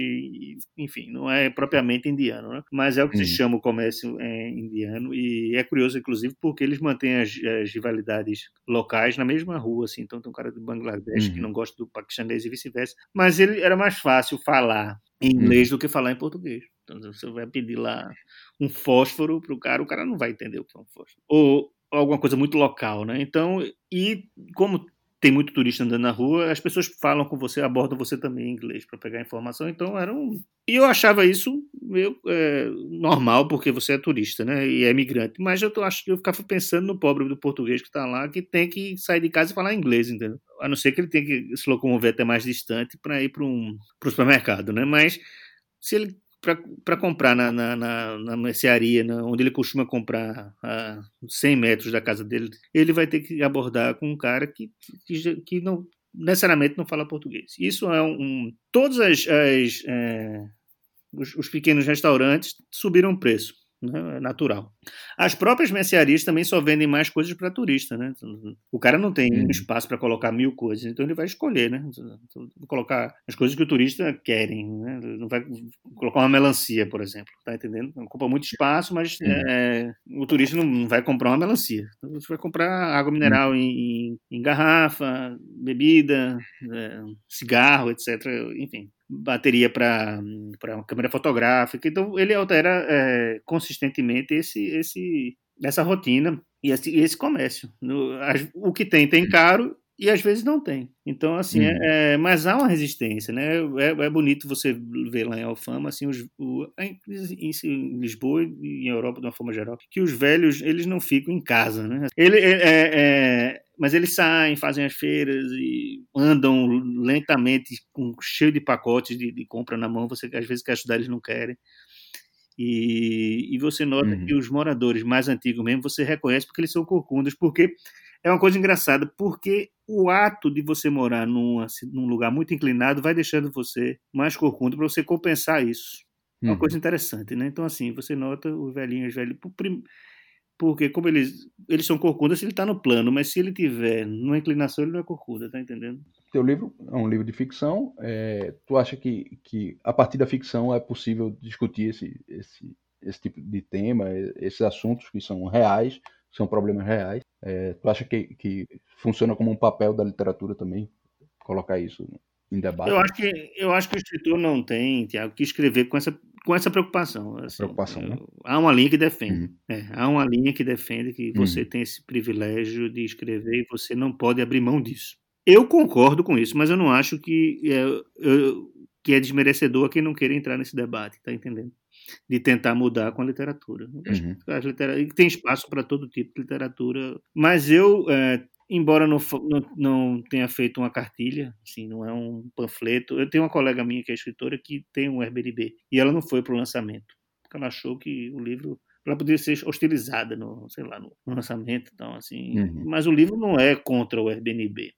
enfim, não é propriamente indiano, né? Mas é o que uhum. se chama o comércio é, indiano e é curioso, inclusive, porque eles mantêm as, as, rivalidades locais na mesma rua, assim. Então tem um cara do Bangladesh uhum. que não gosta do paquistanês e vice-versa, mas ele era mais fácil falar em inglês uhum. do que falar em português. Então você vai pedir lá um fósforo para o cara, o cara não vai entender o que é um fósforo. Ou alguma coisa muito local, né? Então, e como tem muito turista andando na rua, as pessoas falam com você, abordam você também em inglês para pegar informação. Então era um. E eu achava isso meio é, normal, porque você é turista, né? E é migrante. Mas eu tô, acho que eu ficava pensando no pobre do português que está lá, que tem que sair de casa e falar inglês, entendeu? A não ser que ele tenha que se locomover até mais distante para ir para um pro supermercado, né? Mas se ele para comprar na, na, na, na mercearia, na, onde ele costuma comprar a 100 metros da casa dele, ele vai ter que abordar com um cara que, que, que não necessariamente não fala português. Isso é um. um todos as, as é, os, os pequenos restaurantes subiram preço né? natural. As próprias mercearias também só vendem mais coisas para turista, né? O cara não tem hum. espaço para colocar mil coisas, então ele vai escolher, né? Vou colocar as coisas que o turista querem, né? Não vai colocar uma melancia, por exemplo, tá entendendo? Ocupa muito espaço, mas hum. é, o turista não vai comprar uma melancia. Você vai comprar água mineral hum. em, em, garrafa, bebida, é, cigarro, etc. Enfim, bateria para câmera fotográfica. Então ele altera é, consistentemente esse, esse, essa rotina e esse, esse comércio. No, as, o que tem tem caro e às vezes não tem. Então, assim, hum. é, mas há uma resistência, né? É, é, bonito você ver lá em Alfama, assim, os, o, em, em, Lisboa e em Europa de uma forma geral, que os velhos, eles não ficam em casa, né? Ele, é, é, é mas eles saem, fazem as feiras e andam lentamente, com, cheio de pacotes de, de compra na mão. Você às vezes quer ajudar, eles não querem. E, e você nota uhum. que os moradores mais antigos mesmo, você reconhece porque eles são corcundas, porque é uma coisa engraçada, porque o ato de você morar num, num lugar muito inclinado vai deixando você mais corcunda para você compensar isso. É uma uhum. coisa interessante, né? Então, assim, você nota os velhinhos, velhos, porque como eles, eles são corcundas, ele está no plano, mas se ele tiver numa inclinação, ele não é corcunda, tá entendendo? Teu livro é um livro de ficção. É, tu acha que, que a partir da ficção é possível discutir esse, esse, esse tipo de tema, esses assuntos que são reais, são problemas reais? É, tu acha que, que funciona como um papel da literatura também, colocar isso em debate? Eu acho que, eu acho que o escritor não tem, Tiago, que escrever com essa com essa preocupação. Assim, preocupação né? Há uma linha que defende. Uhum. É, há uma linha que defende que você uhum. tem esse privilégio de escrever e você não pode abrir mão disso. Eu concordo com isso, mas eu não acho que é, eu, que é desmerecedor a quem não queira entrar nesse debate, tá entendendo? De tentar mudar com a literatura. Uhum. A literatura tem espaço para todo tipo de literatura, mas eu é, embora não, não, não, tenha feito uma cartilha, assim, não é um panfleto. Eu tenho uma colega minha que é escritora que tem um Airbnb e ela não foi para o lançamento, porque ela achou que o livro ela poderia ser hostilizada no, sei lá, no lançamento, então assim. Uhum. Mas o livro não é contra o Airbnb,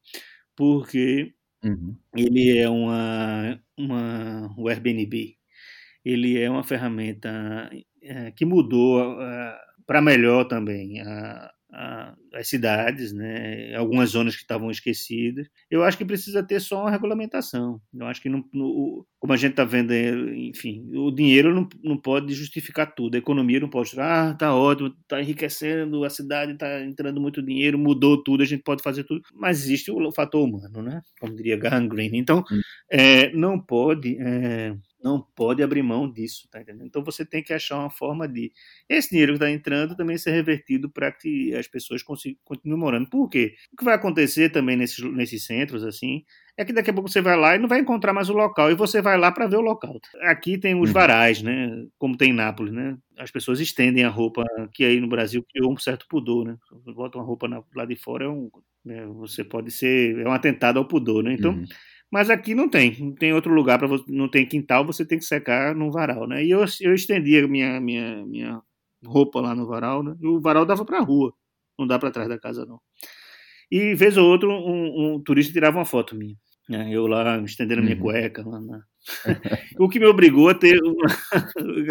porque uhum. ele é uma, uma o Airbnb, ele é uma ferramenta é, que mudou uh, para melhor também a, as cidades, né, algumas zonas que estavam esquecidas. Eu acho que precisa ter só uma regulamentação. Eu acho que, não, no, como a gente está vendo, enfim, o dinheiro não, não pode justificar tudo. A economia não pode ah, tá ótimo, está enriquecendo, a cidade está entrando muito dinheiro, mudou tudo, a gente pode fazer tudo. Mas existe o fator humano, né? Como diria Green. Então, hum. é, não pode é, não pode abrir mão disso, tá entendendo? Então você tem que achar uma forma de esse dinheiro que está entrando também ser revertido para que as pessoas continuem morando. Por quê? O que vai acontecer também nesses, nesses centros, assim, é que daqui a pouco você vai lá e não vai encontrar mais o local, e você vai lá para ver o local. Aqui tem os uhum. varais, né? Como tem em Nápoles, né? As pessoas estendem a roupa, que aí no Brasil criou um certo pudor, né? Bota uma roupa lá de fora, é um, né? você pode ser. É um atentado ao pudor, né? Então. Uhum mas aqui não tem, não tem outro lugar para você, não tem quintal, você tem que secar num varal, né? E eu, eu estendia minha, minha, minha roupa lá no varal, né? E o varal dava para a rua, não dá para trás da casa não. E vez ou outro um, um turista tirava uma foto minha. Né? Eu lá estendendo a minha uhum. cueca. Lá na... *laughs* o que me obrigou a ter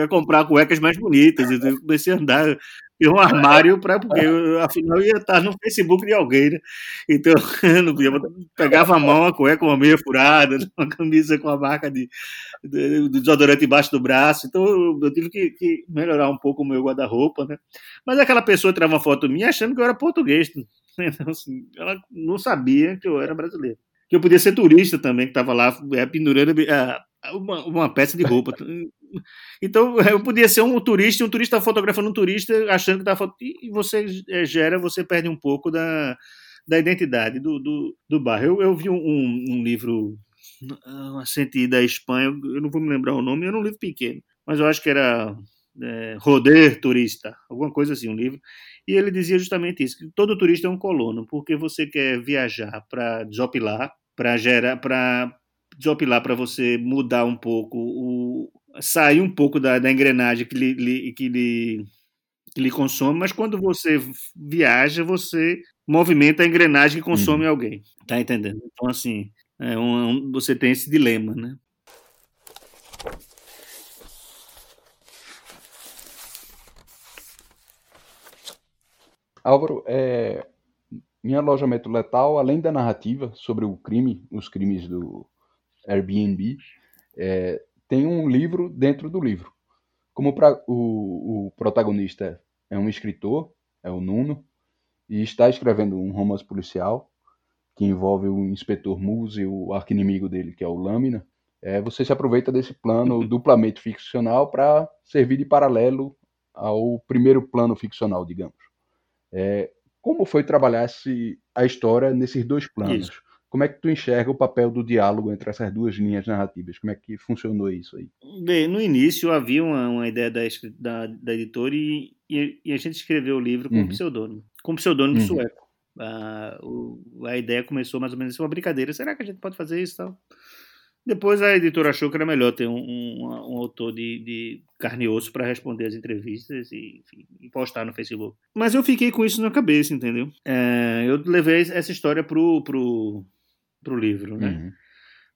a comprar cuecas mais bonitas. Eu comecei a andar ter um armário para porque eu, afinal eu ia estar no Facebook de alguém, né? Então eu *laughs* não podia pegava a mão a cueca uma meia furada, *laughs* uma camisa com a marca de, de, de desodorante embaixo do braço. Então eu, eu tive que, que, melhorar um pouco o meu guarda-roupa, né? Mas aquela pessoa tirava uma foto minha achando que eu era português. Então, assim, ela não sabia que eu era brasileiro que eu podia ser turista também, que estava lá é, pendurando é, uma, uma, peça de roupa. *laughs* Então, eu podia ser um turista, um turista fotografando um turista, achando que está E você é, gera, você perde um pouco da, da identidade do, do, do bairro. Eu, eu vi um, um livro recente da Espanha, eu não vou me lembrar o nome, era um livro pequeno, mas eu acho que era é, Roder Turista, alguma coisa assim, um livro. E ele dizia justamente isso, que todo turista é um colono, porque você quer viajar para desopilar, para gerar, para desopilar, para você mudar um pouco, o, sair um pouco da, da engrenagem que lhe, lhe, que, lhe, que lhe consome, mas quando você viaja, você movimenta a engrenagem que consome uhum. alguém, tá entendendo? Então, assim, é um, você tem esse dilema, né? Álvaro, é, em Alojamento Letal, além da narrativa sobre o crime, os crimes do Airbnb, é, tem um livro dentro do livro. Como pra, o, o protagonista é um escritor, é o Nuno, e está escrevendo um romance policial que envolve o inspetor Muse e o arquinimigo dele, que é o Lâmina, é, você se aproveita desse plano duplamente ficcional para servir de paralelo ao primeiro plano ficcional, digamos. É, como foi trabalhar esse, a história nesses dois planos? Isso. Como é que tu enxerga o papel do diálogo entre essas duas linhas narrativas? Como é que funcionou isso aí? Bem, no início havia uma, uma ideia da, da, da editora e, e, e, a gente escreveu o livro com uhum. pseudônimo, com pseudônimo uhum. sueco. A, o, a ideia começou mais ou menos assim, uma brincadeira. Será que a gente pode fazer isso tal? Depois a editora achou que era melhor ter um, um, um autor de, de, carne e osso para responder as entrevistas e, enfim, e, postar no Facebook. Mas eu fiquei com isso na cabeça, entendeu? É, eu levei essa história pro, pro, pro livro, né? Uhum.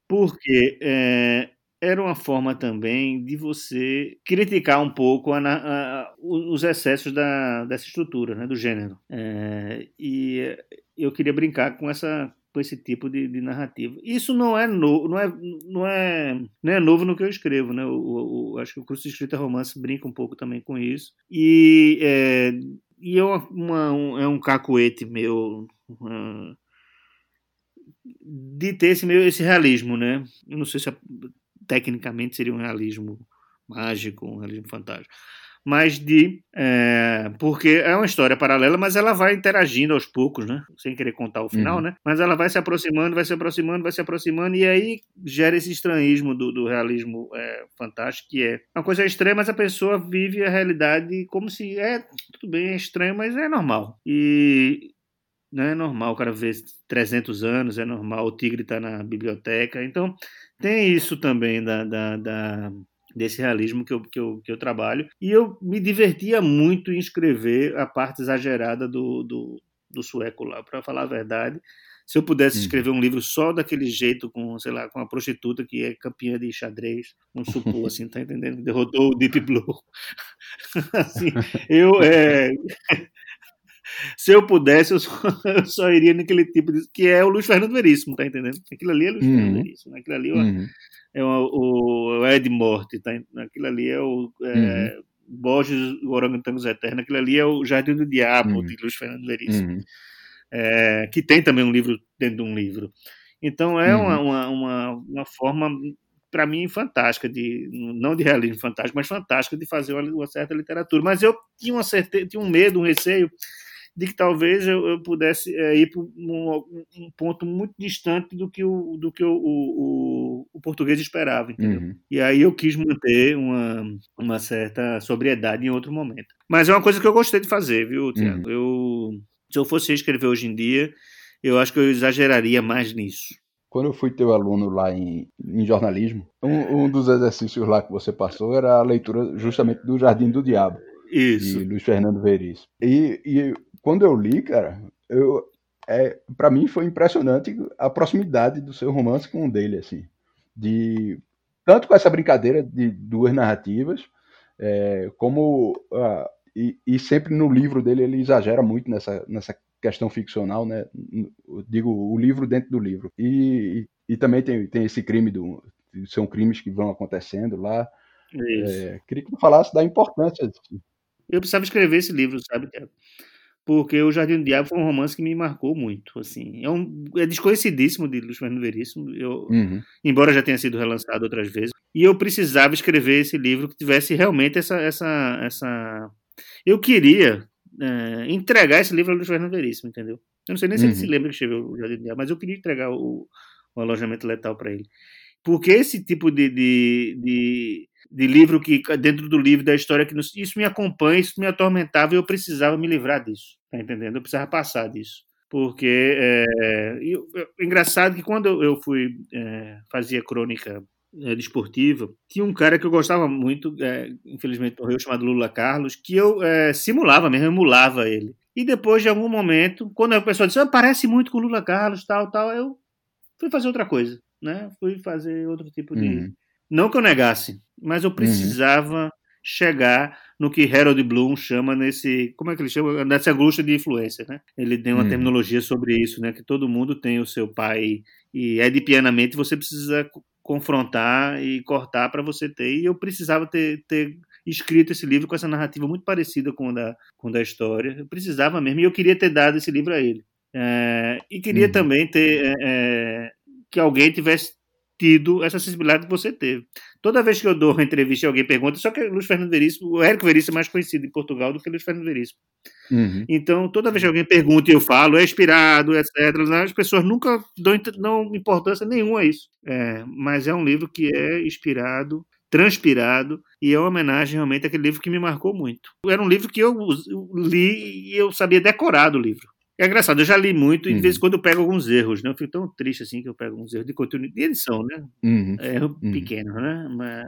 Porque é, era uma forma também de você criticar um pouco a, a, os excessos da, dessa estrutura, né, do gênero. É, e eu queria brincar com essa com esse tipo de, de narrativa. Isso não é, no, não, é, não, é, não é novo no que eu escrevo, né? O, o, acho que o curso de escrita romance brinca um pouco também com isso. E é, e é, uma, um, é um cacoete meu uh, de ter esse, meio, esse realismo, né? Eu não sei se tecnicamente seria um realismo mágico, um realismo fantástico mas de. É, porque é uma história paralela, mas ela vai interagindo aos poucos, né? Sem querer contar o final, uhum. né? Mas ela vai se aproximando, vai se aproximando, vai se aproximando, e aí gera esse estranhismo do, do realismo é, fantástico, que é uma coisa estranha, mas a pessoa vive a realidade como se. É, tudo bem, é estranho, mas é normal. E não é normal o cara ver 300 anos, é normal o tigre estar tá na biblioteca. Então, tem isso também da, da, da desse realismo que eu, que, eu, que eu trabalho. E eu me divertia muito em escrever a parte exagerada do, do, do sueco lá, para falar a verdade. Se eu pudesse uhum. escrever um livro só daquele jeito, com, sei lá, com uma prostituta que é campeã de xadrez, um supor, *laughs* assim, tá entendendo? Derrotou o Deep Blue. *laughs* assim, *laughs* eu, é... se eu pudesse, eu só, *laughs* eu só, iria naquele tipo de. que é o Luiz Fernando Veríssimo, tá entendendo? Aquilo ali é Luiz uhum. Fernando Veríssimo. Aquilo ali, uhum é o, o Ed Morte, tá? aquilo ali é o é, uhum. Borges, o Orangotangos Eterno, aquilo ali é o Jardim do Diabo, uhum. de Luiz Fernando Veríssimo, uhum. é, que tem também um livro dentro de um livro. Então é uma, uhum. uma, uma, uma, forma para mim, fantástica, de, não de realismo fantástico, mas fantástica de fazer uma, uma certa literatura. Mas eu tinha, uma certeza, tinha um medo, um receio de que talvez eu, eu pudesse é, ir para um, um, ponto muito distante do que o, do que o, o, o português esperava, entendeu? Uhum. E aí eu quis manter uma, uma certa sobriedade em outro momento. Mas é uma coisa que eu gostei de fazer, viu, Tiago? Uhum. Eu, se eu fosse escrever hoje em dia, eu acho que eu exageraria mais nisso. Quando eu fui teu aluno lá em, em jornalismo, um, um dos exercícios lá que você passou era a leitura justamente do Jardim do Diabo. Isso. De Luiz Fernando Veríssimo. E, e quando eu li, cara, eu, é, para mim foi impressionante a proximidade do seu romance com o dele, assim. De, tanto com essa brincadeira de duas narrativas, é, como. Ah, e, e, sempre no livro dele ele exagera muito nessa, nessa questão ficcional, né? Digo, o livro dentro do livro. E, e, e também tem, tem esse crime do. São crimes que vão acontecendo lá. É, queria que tu falasse da importância. Eu precisava escrever esse livro, sabe? Porque O Jardim do Diabo foi um romance que me marcou muito, assim. É, um, é desconhecidíssimo de Luiz Fernando Veríssimo, eu, uhum. embora já tenha sido relançado outras vezes. E eu precisava escrever esse livro que tivesse realmente essa... essa, essa... Eu queria é, entregar esse livro a Luiz Fernando Veríssimo, entendeu? Eu não sei nem se ele se uhum. lembra que escreveu O Jardim do Diabo, mas eu queria entregar o, o alojamento letal para ele. Porque esse tipo de, de, de de livro que dentro do livro da história que nos, isso me acompanha, isso me atormentava e eu precisava me livrar disso, tá entendendo? Eu precisava passar disso, porque é, eu, eu, engraçado que quando eu, fui é, fazia crônica é, desportiva, tinha um cara que eu gostava muito, é, infelizmente morreu, chamado Lula Carlos, que eu é, simulava mesmo, emulava ele. E depois de algum momento, quando a pessoa disse, ah, parece muito com Lula Carlos, tal, tal, eu fui fazer outra coisa, né? Fui fazer outro tipo de uhum. Não que eu negasse, mas eu uhum. precisava uhum. chegar no que Harold Bloom chama nesse, como é que ele chama, nessa angústia de influência, né? Ele tem uma uhum. terminologia sobre isso, né? Que todo mundo tem o seu pai e edipianamente você precisa confrontar e cortar para você ter. E eu precisava ter, ter escrito esse livro com essa narrativa muito parecida com a da, com a da história. Eu precisava mesmo e eu queria ter dado esse livro a ele. É, e queria uhum. também ter é, é que alguém tivesse tido essa sensibilidade que você teve. Toda vez que eu dou uma entrevista e alguém pergunta, só que Luiz Fernando Veríssimo, o Érico Veríssimo é mais conhecido em Portugal do que Luiz Fernando Veríssimo. Uhum. Então, toda vez que alguém pergunta e eu falo, é inspirado, etc., as pessoas nunca dão, dão importância nenhuma a isso. É, mas é um livro que é inspirado transpirado e é uma homenagem realmente àquele livro que me marcou muito. Era um livro que eu li e eu sabia decorar do livro. É engraçado, eu já li muito e de uhum. vez em quando eu pego alguns erros, né? Eu fico tão triste assim que eu pego alguns erros de conteúdo de edição, né? Uhum. Erro uhum. pequeno, né? Mas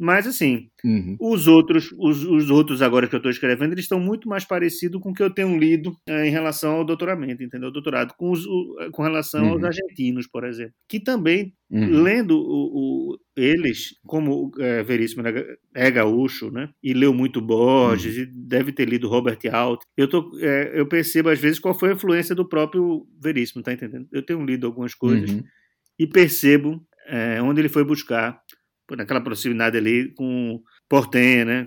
mas, assim, uhum. os outros os, os outros agora que eu estou escrevendo, eles estão muito mais parecidos com o que eu tenho lido é, em relação ao doutoramento, entendeu? Doutorado, com, os, o, com relação uhum. aos argentinos, por exemplo. Que também, uhum. lendo o, o, eles, como é, Veríssimo é gaúcho, né? E leu muito Borges, uhum. e deve ter lido Robert Alt, eu, tô, é, eu percebo, às vezes, qual foi a influência do próprio Veríssimo, tá entendendo? Eu tenho lido algumas coisas uhum. e percebo é, onde ele foi buscar naquela proximidade ali com Portenha, né,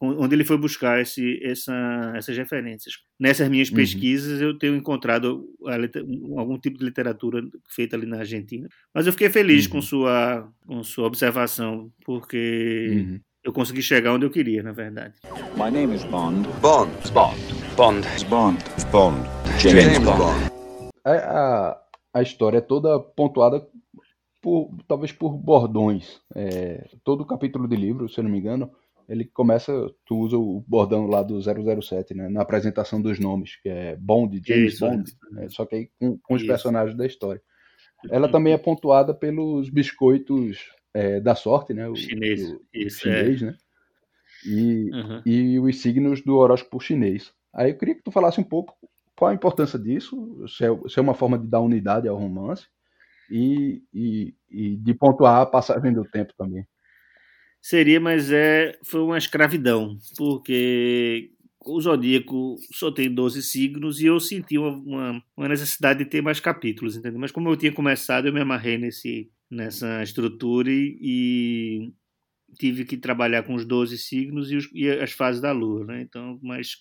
onde ele foi buscar esse, essa, essas referências. Nessas minhas uhum. pesquisas eu tenho encontrado algum tipo de literatura feita ali na Argentina, mas eu fiquei feliz uhum. com sua com sua observação porque uhum. eu consegui chegar onde eu queria, na verdade. My name is Bond. Bond. Bond. Bond. Bond. Bond. James, James Bond. Bond. A, a, a história é toda pontuada por, talvez por bordões. É, todo capítulo de livro, se eu não me engano, ele começa, tu usa o bordão lá do 007, né, na apresentação dos nomes, que é Bond, James isso, Bond, né, só que aí com, com os isso. personagens da história. Ela também é pontuada pelos biscoitos é, da sorte, né, o chinês, o, isso, chinês é. né, e, uhum. e os signos do horóscopo chinês. Aí eu queria que tu falasse um pouco qual a importância disso, se é, se é uma forma de dar unidade ao romance, e, e, e de pontuar a passagem do tempo também. Seria, mas é, foi uma escravidão, porque o Zodíaco só tem 12 signos e eu senti uma, uma, necessidade de ter mais capítulos, entendeu? Mas como eu tinha começado, eu me amarrei nesse, nessa estrutura e, e tive que trabalhar com os 12 signos e, os, e as fases da Lua, né? Então, mas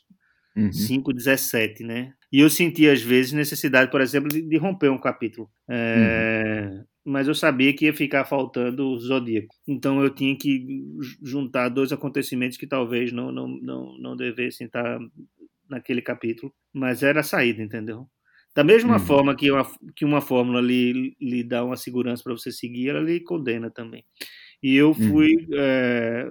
uhum. 5, 17, né? E eu senti, às vezes, necessidade, por exemplo, de, de romper um capítulo. É, uhum. mas eu sabia que ia ficar faltando o Zodíaco. Então eu tinha que juntar dois acontecimentos que talvez não, não, não, não devessem estar naquele capítulo, mas era a saída, entendeu? Da mesma Uhum. forma que uma, que uma fórmula lhe, lhe dá uma segurança para você seguir, ela lhe condena também. E eu fui. é,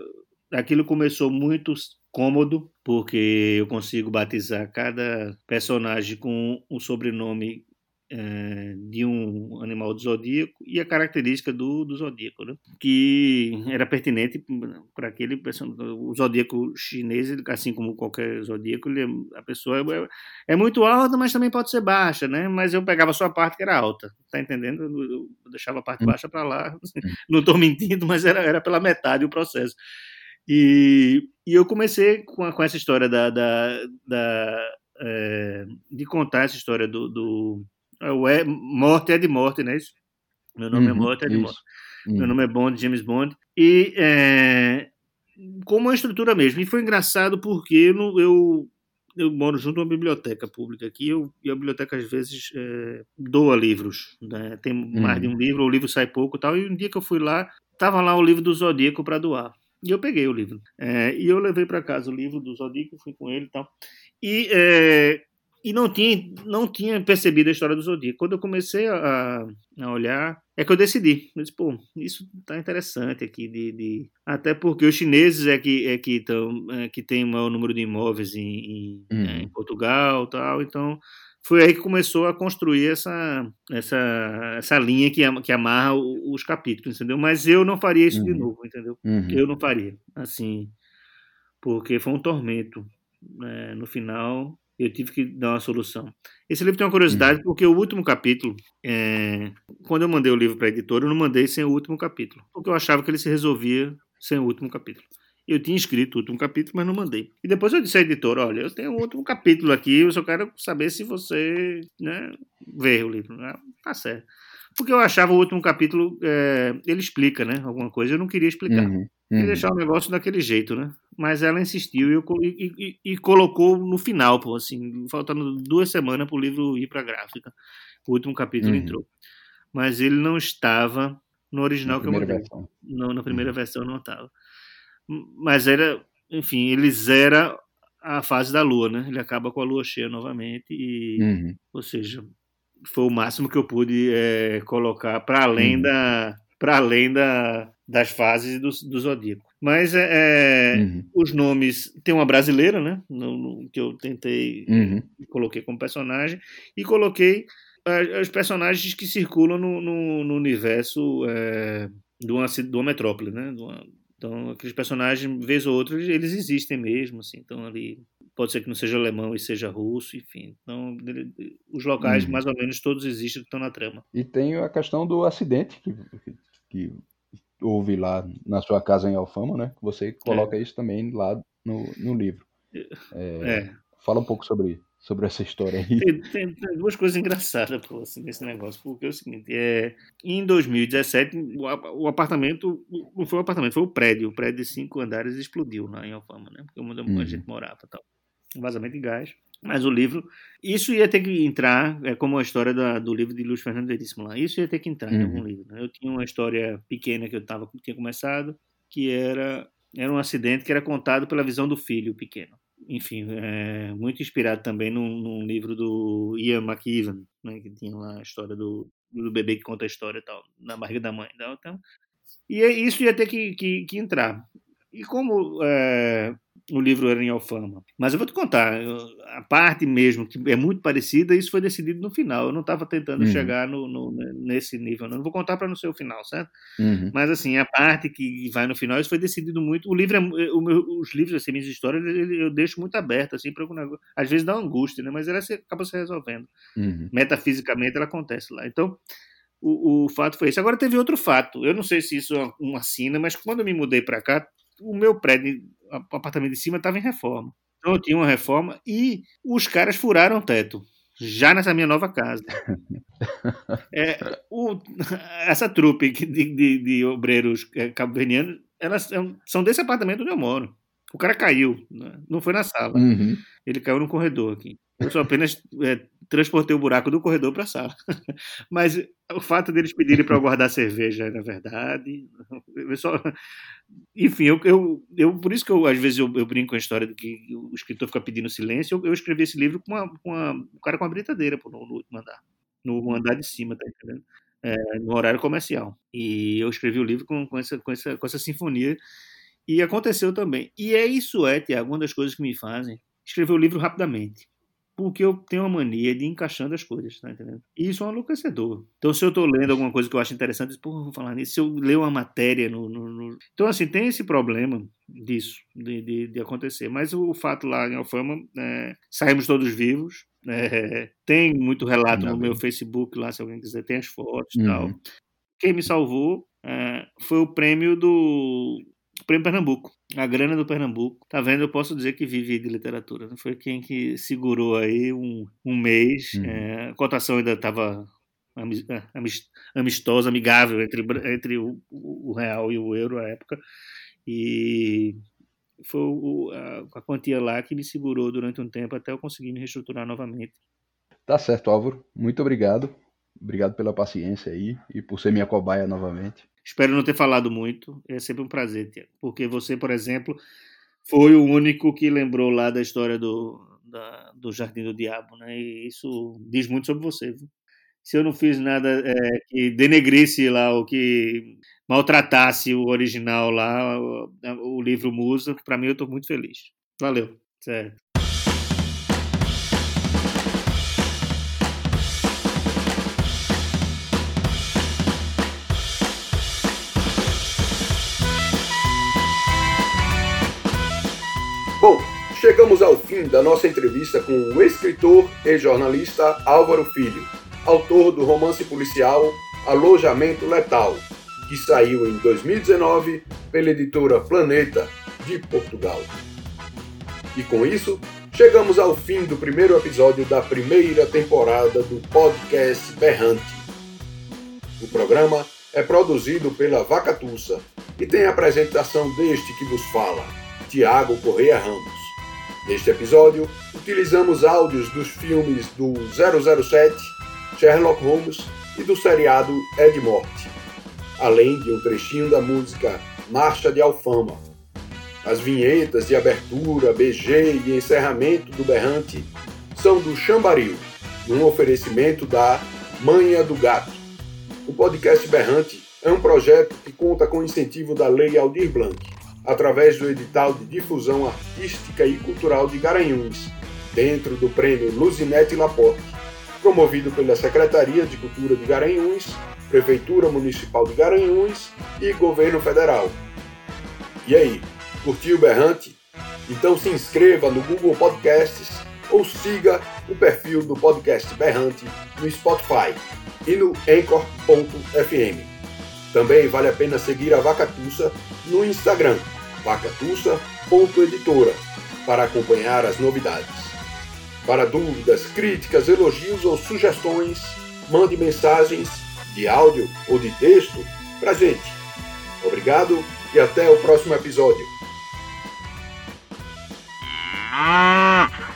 aquilo começou muito cômodo, porque eu consigo batizar cada personagem com um sobrenome é, de um animal do zodíaco e a característica do, do zodíaco, né? que era pertinente para aquele person- o zodíaco chinês, assim como qualquer zodíaco, ele, é- a pessoa é, é muito alta, mas também pode ser baixa, né? Mas eu pegava só a parte que era alta, tá entendendo? Eu, eu deixava a parte Hum. baixa para lá, *laughs* não estou mentindo, mas era, era pela metade o processo. E, e eu comecei com, a- com essa história da, da, da, é, de contar essa história do, do é, é, Morte é de Morte, né? Isso? Meu nome é Uhum, Morte é de isso. Morte. Uhum. Meu nome é Bond, James Bond. E é, com uma estrutura mesmo. E foi engraçado porque eu, eu, eu moro junto a uma biblioteca pública aqui eu, e a biblioteca às vezes é, doa livros. Né? Tem mais de um livro, o livro sai pouco e tal. E um dia que eu fui lá, tava lá o livro do Zodíaco para doar. E eu peguei o livro. É, e eu levei para casa o livro do Zodíaco, fui com ele e tal. E, é, e não, tinha, não tinha percebido a história do Zodíaco. Quando eu comecei a, a olhar, é que eu decidi. Eu disse, pô, isso tá interessante aqui. De, de... Até porque os chineses é que, é que, tão, é que tem o maior número de imóveis em, em, é, em Portugal tal. Então, foi aí que começou a construir essa, essa, essa linha que, que amarra os capítulos, entendeu? Mas eu não faria isso de Uhum. novo, entendeu? Uhum. Eu não faria, assim, porque foi um tormento. né? No final, eu tive que dar uma solução. Esse livro tem uma curiosidade, porque o último capítulo, é, quando eu mandei o livro para a editora, eu não mandei sem o último capítulo, porque eu achava que ele se resolvia sem o último capítulo. Eu tinha escrito o último capítulo, mas não mandei. E depois eu disse à editora: olha, eu tenho um último capítulo aqui, eu só quero saber se você né, vê o livro. Ah, tá certo. Porque eu achava o último capítulo, é, ele explica, né? Alguma coisa, eu não queria explicar. Uhum. Queria Uhum. deixar o negócio daquele jeito, né? Mas ela insistiu e, eu e- e- e colocou no final, pô, assim, faltando duas semanas para o livro ir para a gráfica. O último capítulo Uhum. entrou. Mas ele não estava no original Na que eu mandei. versão. Não, na primeira Uhum. versão não estava. Mas era, enfim, ele zera a fase da lua, né? Ele acaba com a lua cheia novamente e, Uhum. ou seja, foi o máximo que eu pude é, colocar para além Uhum. da para além da, das fases do, do zodíaco. Mas é, é, Uhum. os nomes tem uma brasileira, né? No, no- que eu tentei Uhum. coloquei como personagem e coloquei os personagens que circulam no, no, no universo é, de, uma, de uma metrópole, né? De uma- então, aqueles personagens, vez ou outra, eles existem mesmo, assim. Então, ali, pode ser que não seja alemão e seja russo, enfim. Então, os locais, Uhum. mais ou menos, todos existem que estão na trama. E tem a questão do acidente que, que, houve lá na sua casa em Alfama, né? Que Você coloca isso também lá no, no livro. É. Fala um pouco sobre, sobre essa história aí. Tem, tem- tem duas coisas engraçadas pô, assim, nesse negócio, porque é o seguinte, é, em 2017, o, o apartamento, não foi o apartamento, foi o prédio, o prédio de cinco andares explodiu lá em Alfama, né? Porque onde Uhum. a gente morava tal. Um vazamento de gás. Mas o livro, isso ia ter que entrar, é como a história da- do livro de Luiz Fernando Veríssimo lá, isso ia ter que entrar em Uhum. algum livro. né? Eu tinha uma história pequena que eu tava, tinha começado, que era, era um acidente que era contado pela visão do filho pequeno enfim, é, muito inspirado também num, num livro do Ian McEwan, né, que tinha lá a história do, do bebê que conta a história e tal, na barriga da mãe. Então, então, e é- isso ia ter que, que, que entrar. E como é, o livro era em Alfama, mas eu vou te contar, a parte mesmo que é muito parecida, isso foi decidido no final. Eu não estava tentando Uhum. chegar no, no- nesse nível, não. vou contar para não ser o final, certo? Uhum. Mas assim, a parte que vai no final, isso foi decidido muito. O livro, é, o meu- os livros, assim, minhas histórias, eu deixo muito aberto, assim, para às vezes dá angústia, né? Mas ela se, acaba se resolvendo. Uhum. Metafisicamente ela acontece lá. Então, o, o fato foi esse. Agora teve outro fato. Eu não sei se isso é uma sina, mas quando eu me mudei para cá, o meu prédio, apartamento de cima, estava em reforma. Então eu tinha uma reforma e os caras furaram o teto. Já nessa minha nova casa. *laughs* É, o- essa trupe de, de, de obreiros é, cabo-verdianos, elas são, são desse apartamento onde eu moro. O cara caiu, né? não foi na sala, Uhum. ele caiu no corredor aqui. Eu sou apenas é, transportei o buraco do corredor para a sala. *laughs* Mas o fato deles pedirem para eu guardar cerveja, na verdade, eu só... enfim, eu, eu, eu, por isso que eu, às vezes eu, eu brinco com a história de que o escritor fica pedindo silêncio. Eu, eu escrevi esse livro com, uma, com uma, um cara com uma britadeira no, no último andar, no andar de cima, tá entendendo? É, no horário comercial. E eu escrevi o livro com, com, essa, com, essa, com essa sinfonia. E aconteceu também. E é isso, é, Tiago, uma das coisas que me fazem escrever o livro rapidamente porque eu tenho uma mania de ir encaixando as coisas, tá entendendo? E isso é um enlouquecedor. Então, se eu estou lendo alguma coisa que eu acho interessante, pô, vou falar nisso. Se eu ler uma matéria no, no, no... Então, assim, tem esse problema disso, de, de, de acontecer. Mas o, o, fato lá em Alfama, é, saímos todos vivos. É, *laughs* tem muito relato Não, no meu Facebook lá, se alguém quiser, tem as fotos e uhum. tal. Quem me salvou é, foi o prêmio do Prêmio Pernambuco. A grana do Pernambuco. Tá vendo? Eu posso dizer que vive de literatura. Né? Foi quem que segurou aí um, um mês. Uhum. É, a cotação ainda estava é, amistosa, amigável entre, entre o, o, real e o euro à época. E foi o, a, a quantia lá que me segurou durante um tempo até eu conseguir me reestruturar novamente. Tá certo, Álvaro. Muito obrigado. Obrigado pela paciência aí e por ser minha cobaia novamente. Espero não ter falado muito. É sempre um prazer, Tiago. Porque você, por exemplo, foi o único que lembrou lá da história do, da, do Jardim do Diabo, né? E isso diz muito sobre você. Viu? Se eu não fiz nada é, que denegrisse lá, ou que maltratasse o original lá, o, o livro Musa, para mim eu estou muito feliz. Valeu. Certo. Bom, chegamos ao fim da nossa entrevista com o escritor e jornalista Álvaro Filho, autor do romance policial Alojamento Letal, que saiu em 2019 pela editora Planeta, de Portugal. E com isso, chegamos ao fim do primeiro episódio da primeira temporada do podcast Berrante. O programa é produzido pela Vacatussa e tem a apresentação deste que vos fala. Tiago Correia Ramos. Neste episódio, utilizamos áudios dos filmes do 007, Sherlock Holmes e do seriado Ed Morte, além de um trechinho da música Marcha de Alfama. As vinhetas de abertura, BG e encerramento do Berrante são do Chambaril, num oferecimento da Manha do Gato. O podcast Berrante é um projeto que conta com incentivo da Lei Aldir Blanc através do edital de difusão artística e cultural de Garanhuns, dentro do prêmio Luzinete Laporte, promovido pela Secretaria de Cultura de Garanhuns, Prefeitura Municipal de Garanhuns e Governo Federal. E aí, curtiu o Berrante? Então se inscreva no Google Podcasts ou siga o perfil do podcast Berrante no Spotify e no Anchor.fm. Também vale a pena seguir a Vacatussa no Instagram vacatussa.editora para acompanhar as novidades. Para dúvidas, críticas, elogios ou sugestões, mande mensagens de áudio ou de texto para gente. Obrigado e até o próximo episódio. Ah!